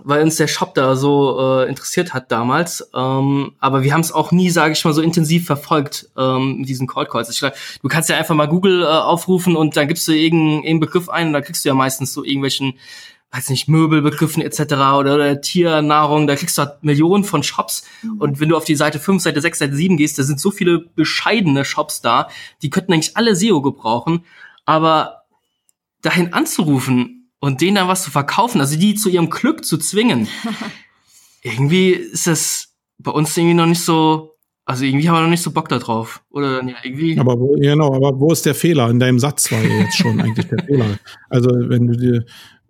weil uns der Shop da so äh, interessiert hat damals. Ähm, aber wir haben es auch nie, sage ich mal, so intensiv verfolgt ähm, mit diesen Cold Calls. Ich, du kannst ja einfach mal Google äh, aufrufen und dann gibst du irgendeinen, Begriff ein und da kriegst du ja meistens so irgendwelchen weiß nicht, Möbelbegriffen etc. Oder, oder Tiernahrung, da kriegst du halt Millionen von Shops. Mhm. Und wenn du auf die Seite 5, Seite 6, Seite 7 gehst, da sind so viele bescheidene Shops da, die könnten eigentlich alle SEO gebrauchen. Aber dahin anzurufen und denen dann was zu verkaufen, also die zu ihrem Glück zu zwingen, irgendwie ist das bei uns irgendwie noch nicht so, also irgendwie haben wir noch nicht so Bock da drauf. Oder ja, irgendwie. Aber wo, genau, aber wo ist der Fehler? In deinem Satz war jetzt schon eigentlich der Fehler. Also wenn du dir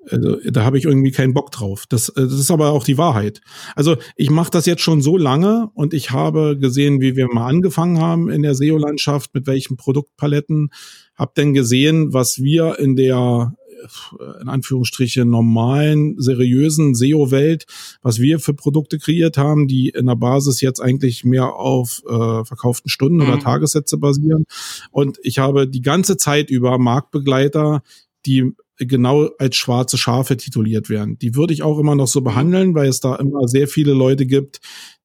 also, da habe ich irgendwie keinen Bock drauf. Das, äh, das ist aber auch die Wahrheit. Also ich mache das jetzt schon so lange und ich habe gesehen, wie wir mal angefangen haben in der SEO-Landschaft, mit welchen Produktpaletten. Hab denn gesehen, was wir in der äh, in Anführungsstrichen normalen, seriösen SEO-Welt, was wir für Produkte kreiert haben, die in der Basis jetzt eigentlich mehr auf äh, verkauften Stunden mhm. oder Tagessätze basieren. Und ich habe die ganze Zeit über Marktbegleiter, die genau als schwarze Schafe tituliert werden. Die würde ich auch immer noch so behandeln, weil es da immer sehr viele Leute gibt,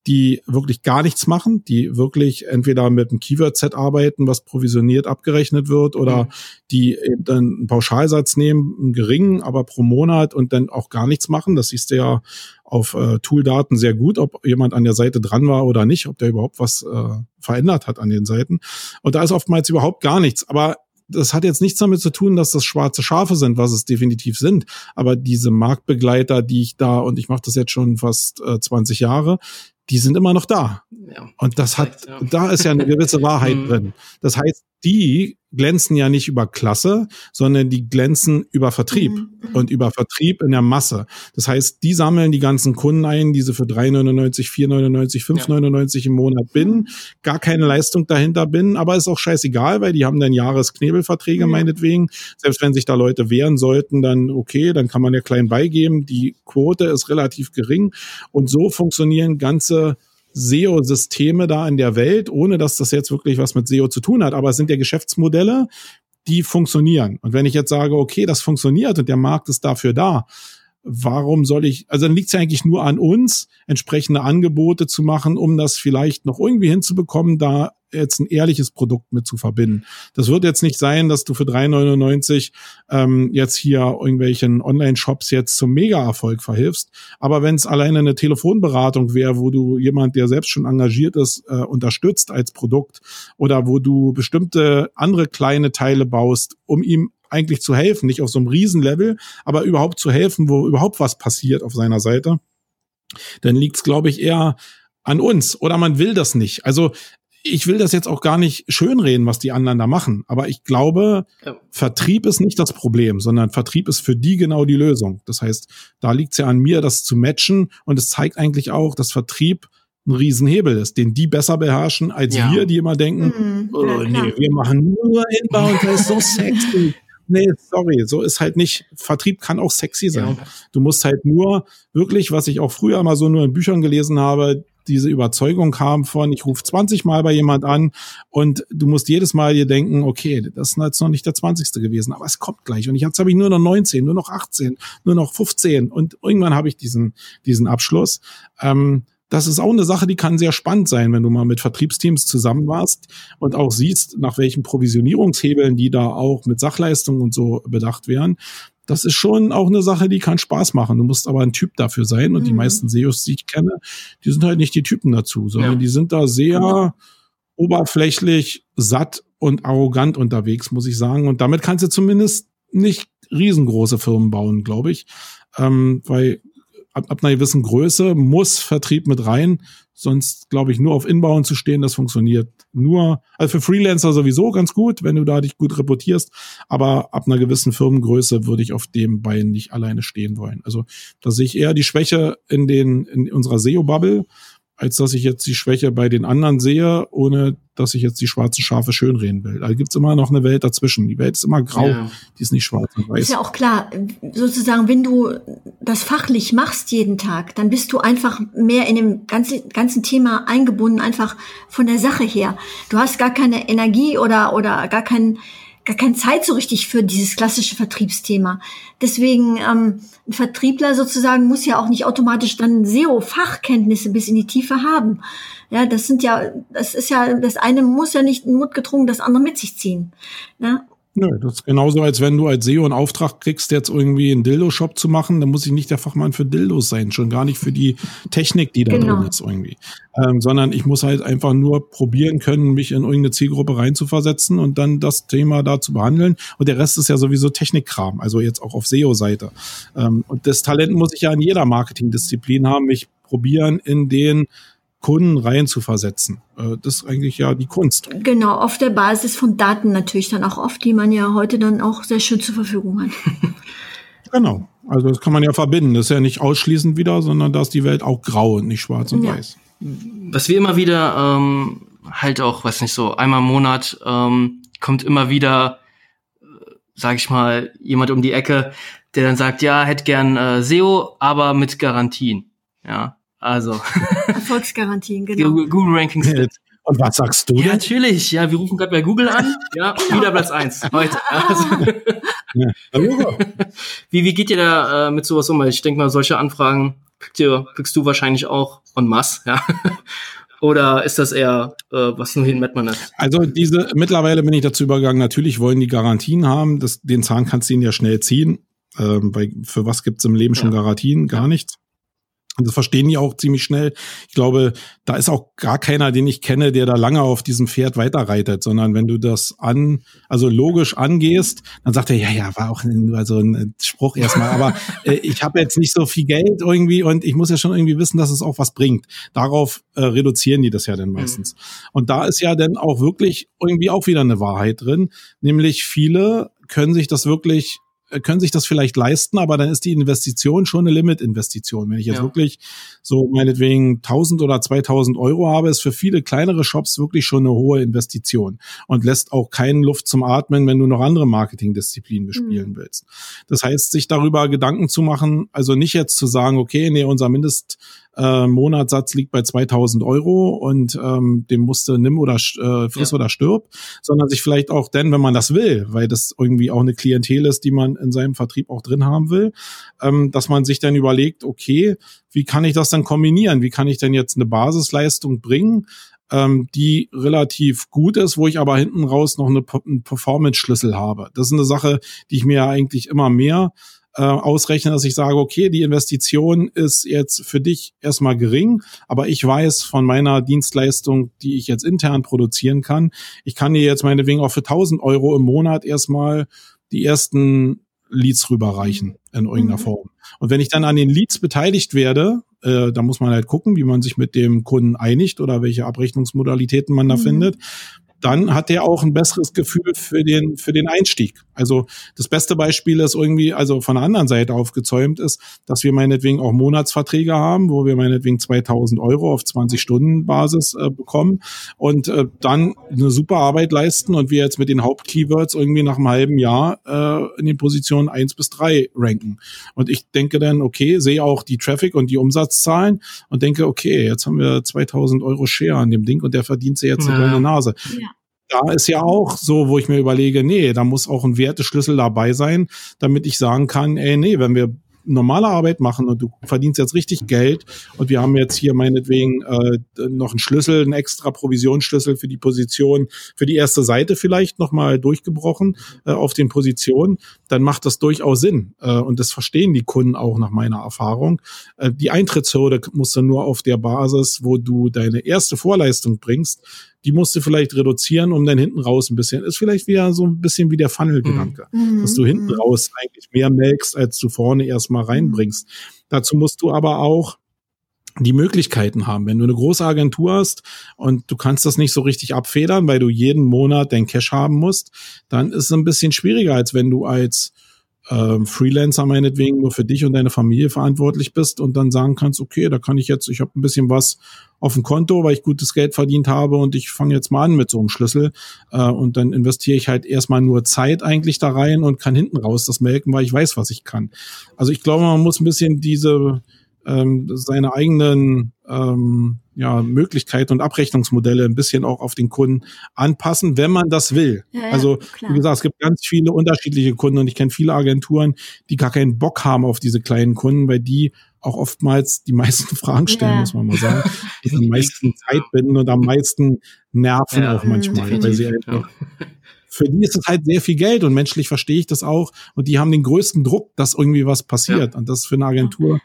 die wirklich gar nichts machen, die wirklich entweder mit einem Keyword-Set arbeiten, was provisioniert abgerechnet wird, oder mhm. die eben dann einen Pauschalsatz nehmen, einen geringen, aber pro Monat und dann auch gar nichts machen. Das siehst du ja auf äh, Tooldaten sehr gut, ob jemand an der Seite dran war oder nicht, ob der überhaupt was äh, verändert hat an den Seiten. Und da ist oftmals überhaupt gar nichts. Aber das hat jetzt nichts damit zu tun, dass das schwarze Schafe sind, was es definitiv sind. Aber diese Marktbegleiter, die ich da, und ich mache das jetzt schon fast äh, 20 Jahre, die sind immer noch da. Ja, und das hat, ja. da ist ja eine gewisse Wahrheit mhm. drin. Das heißt, die glänzen ja nicht über Klasse, sondern die glänzen über Vertrieb mhm. und über Vertrieb in der Masse. Das heißt, die sammeln die ganzen Kunden ein, diese für 3,99, 4,99, 5,99 ja. im Monat bin, gar keine Leistung dahinter bin, aber ist auch scheißegal, weil die haben dann Jahresknebelverträge mhm. meinetwegen. Selbst wenn sich da Leute wehren sollten, dann okay, dann kann man ja klein beigeben. Die Quote ist relativ gering und so funktionieren ganze SEO-Systeme da in der Welt, ohne dass das jetzt wirklich was mit SEO zu tun hat. Aber es sind ja Geschäftsmodelle, die funktionieren. Und wenn ich jetzt sage, okay, das funktioniert und der Markt ist dafür da, warum soll ich, also dann liegt es ja eigentlich nur an uns, entsprechende Angebote zu machen, um das vielleicht noch irgendwie hinzubekommen, da jetzt ein ehrliches Produkt mit zu verbinden. Das wird jetzt nicht sein, dass du für 3,99 ähm, jetzt hier irgendwelchen Online-Shops jetzt zum Mega-Erfolg verhilfst. Aber wenn es alleine eine Telefonberatung wäre, wo du jemand, der selbst schon engagiert ist, äh, unterstützt als Produkt oder wo du bestimmte andere kleine Teile baust, um ihm eigentlich zu helfen, nicht auf so einem Riesenlevel, aber überhaupt zu helfen, wo überhaupt was passiert auf seiner Seite, dann liegt es, glaube ich, eher an uns oder man will das nicht. Also ich will das jetzt auch gar nicht schönreden, was die anderen da machen, aber ich glaube, ja. Vertrieb ist nicht das Problem, sondern Vertrieb ist für die genau die Lösung. Das heißt, da liegt es ja an mir, das zu matchen und es zeigt eigentlich auch, dass Vertrieb ein Riesenhebel ist, den die besser beherrschen als ja. wir, die immer denken, mhm, oh nee, wir machen nur Inbound, das ist so sexy. Nee, sorry, so ist halt nicht. Vertrieb kann auch sexy sein. Ja. Du musst halt nur wirklich, was ich auch früher mal so nur in Büchern gelesen habe, diese Überzeugung haben von, ich rufe 20 Mal bei jemand an und du musst jedes Mal dir denken, okay, das ist jetzt noch nicht der 20. gewesen, aber es kommt gleich. Und jetzt habe ich nur noch 19, nur noch 18, nur noch 15 und irgendwann habe ich diesen, diesen Abschluss. Ähm, das ist auch eine Sache, die kann sehr spannend sein, wenn du mal mit Vertriebsteams zusammen warst und auch siehst, nach welchen Provisionierungshebeln die da auch mit Sachleistungen und so bedacht werden. Das ist schon auch eine Sache, die kann Spaß machen. Du musst aber ein Typ dafür sein und mhm. die meisten SEOs, die ich kenne, die sind halt nicht die Typen dazu, sondern ja. die sind da sehr ja. oberflächlich, satt und arrogant unterwegs, muss ich sagen. Und damit kannst du zumindest nicht riesengroße Firmen bauen, glaube ich. Ähm, weil ab, ab einer gewissen Größe muss Vertrieb mit rein. Sonst glaube ich, nur auf Inbauen zu stehen, das funktioniert nur, also für Freelancer sowieso ganz gut, wenn du da dich gut reportierst. Aber ab einer gewissen Firmengröße würde ich auf dem Bein nicht alleine stehen wollen. Also da sehe ich eher die Schwäche in den, in unserer SEO-Bubble als dass ich jetzt die Schwäche bei den anderen sehe, ohne dass ich jetzt die schwarzen Schafe schönreden will. Da gibt's immer noch eine Welt dazwischen. Die Welt ist immer grau, ja. die ist nicht schwarz und weiß. Ist ja auch klar, sozusagen, wenn du das fachlich machst jeden Tag, dann bist du einfach mehr in dem ganzen, ganzen Thema eingebunden, einfach von der Sache her. Du hast gar keine Energie oder, oder gar keinen gar keine Zeit so richtig für dieses klassische Vertriebsthema. Deswegen ähm, ein Vertriebler sozusagen muss ja auch nicht automatisch dann SEO-Fachkenntnisse bis in die Tiefe haben. Ja, das sind ja, das ist ja, das eine muss ja nicht notgedrungen das andere mit sich ziehen. Ja, Nö, das ist genauso, als wenn du als SEO einen Auftrag kriegst, jetzt irgendwie einen Dildo-Shop zu machen, dann muss ich nicht der Fachmann für Dildos sein, schon gar nicht für die Technik, die da genau. drin ist irgendwie. Ähm, sondern ich muss halt einfach nur probieren können, mich in irgendeine Zielgruppe reinzuversetzen und dann das Thema da zu behandeln. Und der Rest ist ja sowieso Technikkram, also jetzt auch auf SEO-Seite. Ähm, und das Talent muss ich ja in jeder Marketingdisziplin haben, mich probieren in den Kunden rein zu versetzen. Äh, das ist eigentlich ja die Kunst. Genau, auf der Basis von Daten natürlich dann auch oft, die man ja heute dann auch sehr schön zur Verfügung hat. genau. Also das kann man ja verbinden. Das ist ja nicht ausschließend wieder, sondern da ist die Welt auch grau und nicht schwarz und ja. weiß. Was wir immer wieder ähm, halt auch, weiß nicht so, einmal im Monat ähm, kommt immer wieder, äh, sag ich mal, jemand um die Ecke, der dann sagt, ja, hätte gern äh, SEO, aber mit Garantien. Ja, also. Erfolgsgarantien, genau. Google Rankings. Und was sagst du? Ja, natürlich. Ja, wir rufen gerade bei Google an. Ja, genau. wieder Platz eins heute. Also. Ja, wie, wie geht ihr da äh, mit sowas um? Ich denke mal, solche Anfragen kriegst, ihr, kriegst du wahrscheinlich auch en masse, ja. Oder ist das eher, äh, was nur hin man ist? Also diese, mittlerweile bin ich dazu übergegangen, natürlich wollen die Garantien haben. Das, den Zahn kannst du ihnen ja schnell ziehen. Ähm, weil für was gibt's im Leben schon ja. Garantien? Gar nichts. Und das verstehen die auch ziemlich schnell. Ich glaube, da ist auch gar keiner, den ich kenne, der da lange auf diesem Pferd weiterreitet, sondern wenn du das an, also logisch angehst, dann sagt er, ja, ja, war auch nur so ein Spruch erstmal, aber äh, ich habe jetzt nicht so viel Geld irgendwie und ich muss ja schon irgendwie wissen, dass es auch was bringt. Darauf äh, reduzieren die das ja dann meistens. Mhm. Und da ist ja dann auch wirklich irgendwie auch wieder eine Wahrheit drin, nämlich viele können sich das wirklich können sich das vielleicht leisten, aber dann ist die Investition schon eine Limit-Investition. Wenn ich jetzt ja. wirklich so meinetwegen 1000 oder 2000 Euro habe, ist für viele kleinere Shops wirklich schon eine hohe Investition und lässt auch keinen Luft zum Atmen, wenn du noch andere Marketingdisziplinen bespielen mhm. willst. Das heißt, sich darüber Gedanken zu machen, also nicht jetzt zu sagen, okay, nee, unser Mindest äh, Monatssatz liegt bei 2000 Euro und ähm, dem musste nimm oder äh, friss ja. oder stirb, sondern sich vielleicht auch denn, wenn man das will, weil das irgendwie auch eine Klientel ist, die man in seinem Vertrieb auch drin haben will, ähm, dass man sich dann überlegt, okay, wie kann ich das dann kombinieren? Wie kann ich denn jetzt eine Basisleistung bringen, ähm, die relativ gut ist, wo ich aber hinten raus noch eine, einen Performance-Schlüssel habe. Das ist eine Sache, die ich mir eigentlich immer mehr äh, ausrechne, dass ich sage, okay, die Investition ist jetzt für dich erstmal gering, aber ich weiß von meiner Dienstleistung, die ich jetzt intern produzieren kann, ich kann dir jetzt meinetwegen auch für 1000 Euro im Monat erstmal die ersten Leads rüberreichen in irgendeiner mhm. Form. Und wenn ich dann an den Leads beteiligt werde, äh, da muss man halt gucken, wie man sich mit dem Kunden einigt oder welche Abrechnungsmodalitäten man da mhm. findet dann hat er auch ein besseres Gefühl für den, für den Einstieg. Also das beste Beispiel ist irgendwie, also von der anderen Seite aufgezäumt ist, dass wir meinetwegen auch Monatsverträge haben, wo wir meinetwegen 2000 Euro auf 20 Stunden Basis äh, bekommen und äh, dann eine super Arbeit leisten und wir jetzt mit den Hauptkeywords irgendwie nach einem halben Jahr äh, in den Positionen eins bis drei ranken. Und ich denke dann, okay, sehe auch die Traffic und die Umsatzzahlen und denke, okay, jetzt haben wir 2000 Euro Share an dem Ding und der verdient sich jetzt eine ja. goldene Nase. Ja da ist ja auch so, wo ich mir überlege, nee, da muss auch ein Werteschlüssel dabei sein, damit ich sagen kann, ey, nee, wenn wir normale Arbeit machen und du verdienst jetzt richtig Geld und wir haben jetzt hier meinetwegen äh, noch einen Schlüssel, einen extra Provisionsschlüssel für die Position, für die erste Seite vielleicht nochmal durchgebrochen äh, auf den Positionen, dann macht das durchaus Sinn. Äh, und das verstehen die Kunden auch nach meiner Erfahrung. Äh, die Eintrittshürde musst du nur auf der Basis, wo du deine erste Vorleistung bringst, die musst du vielleicht reduzieren, um dann hinten raus ein bisschen, ist vielleicht wieder so ein bisschen wie der Funnel-Gedanke, mhm. dass du hinten mhm. raus eigentlich mehr melkst, als du vorne erstmal reinbringst. Dazu musst du aber auch die Möglichkeiten haben. Wenn du eine große Agentur hast und du kannst das nicht so richtig abfedern, weil du jeden Monat dein Cash haben musst, dann ist es ein bisschen schwieriger, als wenn du als äh, Freelancer meinetwegen nur für dich und deine Familie verantwortlich bist und dann sagen kannst, okay, da kann ich jetzt, ich habe ein bisschen was auf dem Konto, weil ich gutes Geld verdient habe und ich fange jetzt mal an mit so einem Schlüssel äh, und dann investiere ich halt erstmal nur Zeit eigentlich da rein und kann hinten raus das melken, weil ich weiß, was ich kann. Also ich glaube, man muss ein bisschen diese ähm, seine eigenen ähm, ja, Möglichkeiten und Abrechnungsmodelle ein bisschen auch auf den Kunden anpassen, wenn man das will. Ja, ja, also klar. wie gesagt, es gibt ganz viele unterschiedliche Kunden und ich kenne viele Agenturen, die gar keinen Bock haben auf diese kleinen Kunden, weil die auch oftmals die meisten Fragen stellen, ja. muss man mal sagen, die am meisten Zeit binden und am meisten nerven auch manchmal, weil sie einfach für die ist es halt sehr viel Geld und menschlich verstehe ich das auch und die haben den größten Druck, dass irgendwie was passiert und das ist für eine Agentur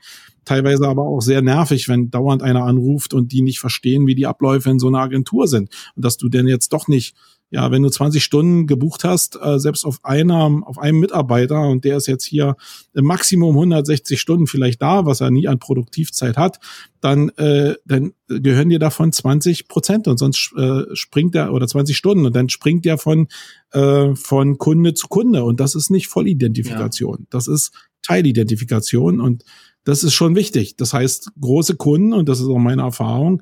teilweise aber auch sehr nervig, wenn dauernd einer anruft und die nicht verstehen, wie die Abläufe in so einer Agentur sind. Und dass du denn jetzt doch nicht, ja, wenn du 20 Stunden gebucht hast, äh, selbst auf einer, auf einem Mitarbeiter und der ist jetzt hier im Maximum 160 Stunden vielleicht da, was er nie an Produktivzeit hat, dann, äh, dann gehören dir davon 20 Prozent und sonst äh, springt er oder 20 Stunden und dann springt der von äh, von Kunde zu Kunde und das ist nicht Vollidentifikation, ja. das ist Teilidentifikation und das ist schon wichtig. Das heißt, große Kunden, und das ist auch meine Erfahrung,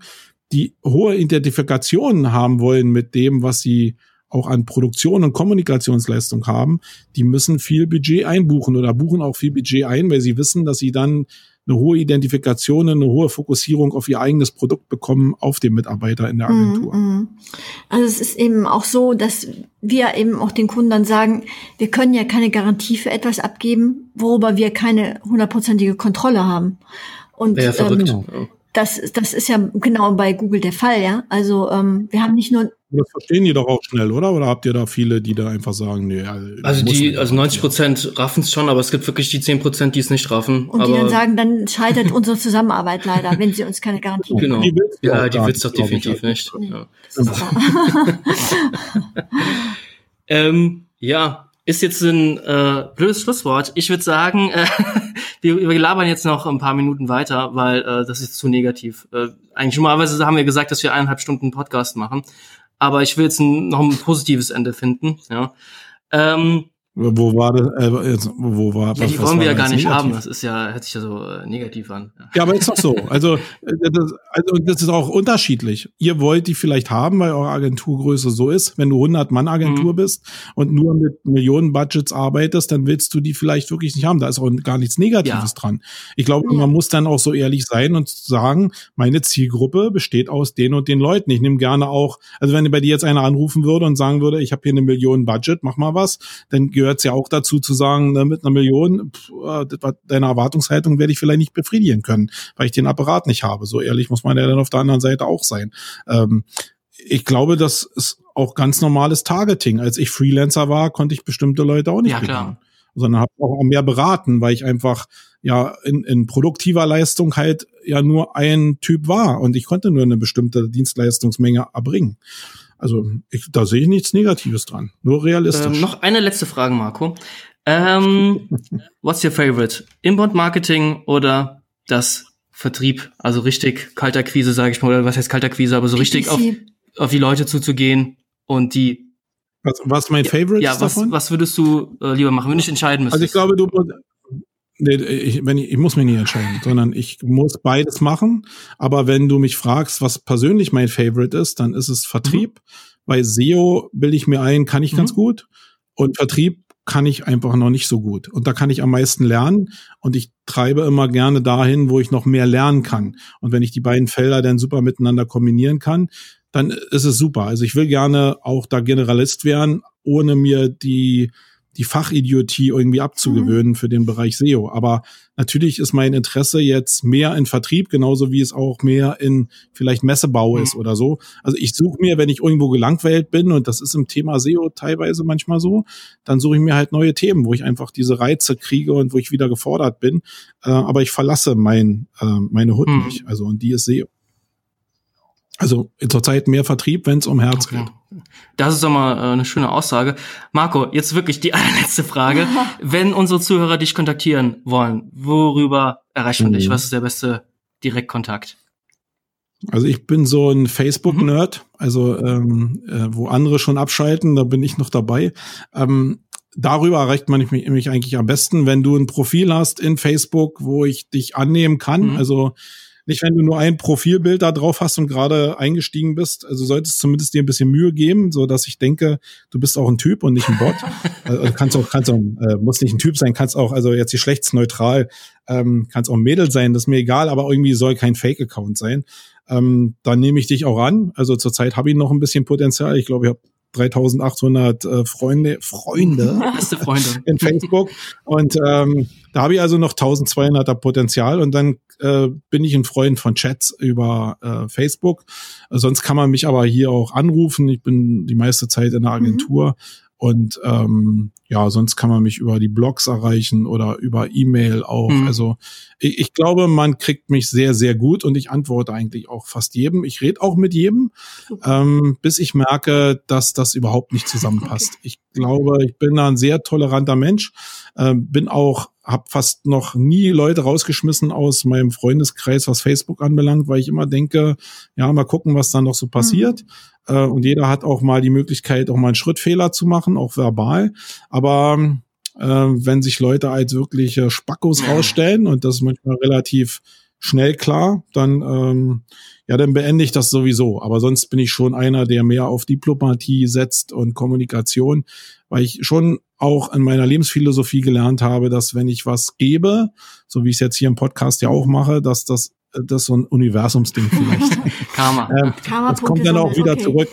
die hohe Identifikationen haben wollen mit dem, was sie auch an Produktion und Kommunikationsleistung haben, die müssen viel Budget einbuchen oder buchen auch viel Budget ein, weil sie wissen, dass sie dann eine hohe Identifikation, eine hohe Fokussierung auf ihr eigenes Produkt bekommen auf den Mitarbeiter in der mhm, Agentur. Mhm. Also es ist eben auch so, dass wir eben auch den Kunden dann sagen, wir können ja keine Garantie für etwas abgeben, worüber wir keine hundertprozentige Kontrolle haben. Und ja, verrückt. Ähm, das, das ist ja genau bei Google der Fall, ja. Also ähm, wir haben nicht nur. Das verstehen die doch auch schnell, oder? Oder habt ihr da viele, die da einfach sagen, nee, also die, also 90 Prozent raffen es schon, aber es gibt wirklich die 10 Prozent, die es nicht raffen. Und die dann sagen, dann scheitert unsere Zusammenarbeit leider, wenn sie uns keine Garantie geben. Genau. Die ja, die willst doch definitiv nicht. Nee, ja. ähm, ja, ist jetzt ein äh, blödes Schlusswort. Ich würde sagen, äh, wir, wir labern jetzt noch ein paar Minuten weiter, weil äh, das ist zu negativ. Äh, eigentlich normalerweise haben wir gesagt, dass wir eineinhalb Stunden Podcast machen, aber ich will jetzt ein, noch ein positives Ende finden. Ja. Ähm, Wo war das? Äh, wo war? Ja, die wollen wir ja gar nicht negativ? haben. Das ist ja, hört sich ja so äh, negativ an. Ja. aber ist doch so. Also äh, das, also das ist auch unterschiedlich. Ihr wollt die vielleicht haben, weil eure Agenturgröße so ist. Wenn du 100 Mann Agentur mhm. bist und nur mit Millionen Budgets arbeitest, dann willst du die vielleicht wirklich nicht haben. Da ist auch gar nichts Negatives ja. dran. Ich glaube, man muss dann auch so ehrlich sein und sagen, meine Zielgruppe besteht aus den und den Leuten. Ich nehme gerne auch, also wenn bei dir jetzt einer anrufen würde und sagen würde, ich habe hier eine Million Budget, mach mal was, dann gehört gehört es ja auch dazu zu sagen, ne, mit einer Million, pff, äh, deine Erwartungshaltung werde ich vielleicht nicht befriedigen können, weil ich den Apparat nicht habe. So ehrlich muss man ja dann auf der anderen Seite auch sein. Ähm, ich glaube, das ist auch ganz normales Targeting. Als ich Freelancer war, konnte ich bestimmte Leute auch nicht ja, bedienen. Sondern habe auch mehr beraten, weil ich einfach ja in, in produktiver Leistung halt ja nur ein Typ war und ich konnte nur eine bestimmte Dienstleistungsmenge erbringen. Also ich, da sehe ich nichts Negatives dran, nur realistisch. Ähm, noch eine letzte Frage, Marco. Ähm, what's your favorite? Inbound Marketing oder das Vertrieb? Also richtig kalter Quise, sage ich mal, oder was heißt kalter Quise, aber so richtig auf, auf die Leute zuzugehen und die was, was mein Favorite ja, was, davon? was würdest du äh, lieber machen, wenn ich entscheiden müsste? Also ich glaube, du Nee, ich, wenn ich, ich muss mich nicht entscheiden, sondern ich muss beides machen. Aber wenn du mich fragst, was persönlich mein Favorite ist, dann ist es Vertrieb. Mhm. Bei SEO bilde ich mir ein, kann ich mhm. ganz gut. Und Vertrieb kann ich einfach noch nicht so gut. Und da kann ich am meisten lernen. Und ich treibe immer gerne dahin, wo ich noch mehr lernen kann. Und wenn ich die beiden Felder dann super miteinander kombinieren kann, dann ist es super. Also ich will gerne auch da Generalist werden, ohne mir die die Fachidiotie irgendwie abzugewöhnen mhm. für den Bereich SEO. Aber natürlich ist mein Interesse jetzt mehr in Vertrieb, genauso wie es auch mehr in vielleicht Messebau mhm. ist oder so. Also ich suche mir, wenn ich irgendwo gelangweilt bin, und das ist im Thema SEO teilweise manchmal so, dann suche ich mir halt neue Themen, wo ich einfach diese Reize kriege und wo ich wieder gefordert bin. Äh, aber ich verlasse mein, äh, meine Hut mhm. nicht. Also und die ist SEO. Also zurzeit mehr Vertrieb, wenn es um Herz okay. geht. Das ist doch mal äh, eine schöne Aussage. Marco, jetzt wirklich die allerletzte Frage. wenn unsere Zuhörer dich kontaktieren wollen, worüber erreicht man mhm. dich? Was ist der beste Direktkontakt? Also ich bin so ein Facebook-Nerd, mhm. also ähm, äh, wo andere schon abschalten, da bin ich noch dabei. Ähm, darüber erreicht man mich, mich eigentlich am besten, wenn du ein Profil hast in Facebook, wo ich dich annehmen kann. Mhm. Also nicht, wenn du nur ein Profilbild da drauf hast und gerade eingestiegen bist. Also solltest zumindest dir ein bisschen Mühe geben, so dass ich denke, du bist auch ein Typ und nicht ein Bot. also kannst auch, kannst auch, äh, muss nicht ein Typ sein, kannst auch, also jetzt geschlechtsneutral, ähm, kannst auch ein Mädel sein, das ist mir egal, aber irgendwie soll kein Fake-Account sein. Ähm, dann nehme ich dich auch an. Also zurzeit habe ich noch ein bisschen Potenzial. Ich glaube, ich habe 3800 äh, Freunde, Freunde, Freunde in Facebook. Und ähm, da habe ich also noch 1200er Potenzial und dann äh, bin ich ein Freund von Chats über äh, Facebook. Sonst kann man mich aber hier auch anrufen. Ich bin die meiste Zeit in der mhm. Agentur. Mhm. Und ähm, ja, sonst kann man mich über die Blogs erreichen oder über E-Mail auch. Mhm. Also ich, ich, glaube, man kriegt mich sehr, sehr gut und ich antworte eigentlich auch fast jedem. Ich rede auch mit jedem, ähm, bis ich merke, dass das überhaupt nicht zusammenpasst. Okay. Ich glaube, ich bin da ein sehr toleranter Mensch, äh, bin auch habe fast noch nie Leute rausgeschmissen aus meinem Freundeskreis, was Facebook anbelangt, weil ich immer denke, ja, mal gucken, was da noch so passiert. Mhm. Äh, und jeder hat auch mal die Möglichkeit, auch mal einen Schrittfehler zu machen, auch verbal. Aber äh, wenn sich Leute als wirkliche Spackos rausstellen, und das ist manchmal relativ schnell klar, dann ähm, ja, dann beende ich das sowieso. Aber sonst bin ich schon einer, der mehr auf Diplomatie setzt und Kommunikation, weil ich schon auch in meiner Lebensphilosophie gelernt habe, dass wenn ich was gebe, so wie ich es jetzt hier im Podcast ja auch mache, dass das das so ein Universumsding vielleicht. Karma. Ähm, Karma das kommt dann auch wieder okay. zurück.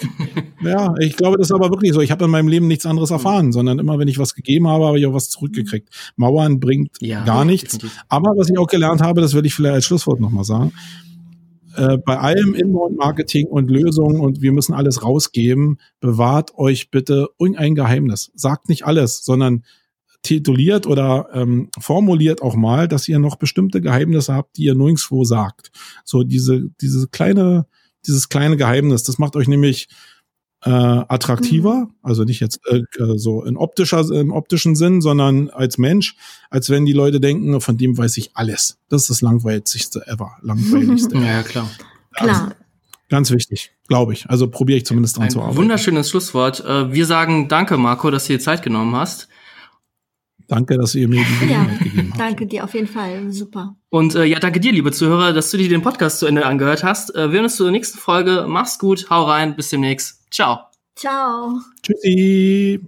Ja, ich glaube, das ist aber wirklich so. Ich habe in meinem Leben nichts anderes erfahren, sondern immer, wenn ich was gegeben habe, habe ich auch was zurückgekriegt. Mauern bringt ja, gar nichts. Aber was ich auch gelernt habe, das will ich vielleicht als Schlusswort nochmal sagen. Äh, bei allem Inbound-Marketing und Lösungen und wir müssen alles rausgeben, bewahrt euch bitte irgendein Geheimnis. Sagt nicht alles, sondern tituliert oder ähm, formuliert auch mal, dass ihr noch bestimmte Geheimnisse habt, die ihr nirgendwo sagt. So diese, diese kleine, dieses kleine Geheimnis, das macht euch nämlich äh, attraktiver, mhm. also nicht jetzt äh, so in optischer, im optischen Sinn, sondern als Mensch, als wenn die Leute denken, von dem weiß ich alles. Das ist das langweiligste ever, langweiligste. ja, klar. Also, klar. Ganz wichtig, glaube ich. Also probiere ich zumindest dran Ein zu arbeiten. Wunderschönes Schlusswort. Äh, wir sagen danke, Marco, dass du dir Zeit genommen hast. Danke, dass ihr mir die Ja, Gelegenheit gegeben habt. danke dir auf jeden Fall. Super. Und äh, ja, danke dir, liebe Zuhörer, dass du dir den Podcast zu Ende angehört hast. Äh, wir hören uns zur nächsten Folge. Mach's gut, hau rein, bis demnächst. Ciao. Ciao. Tschüssi.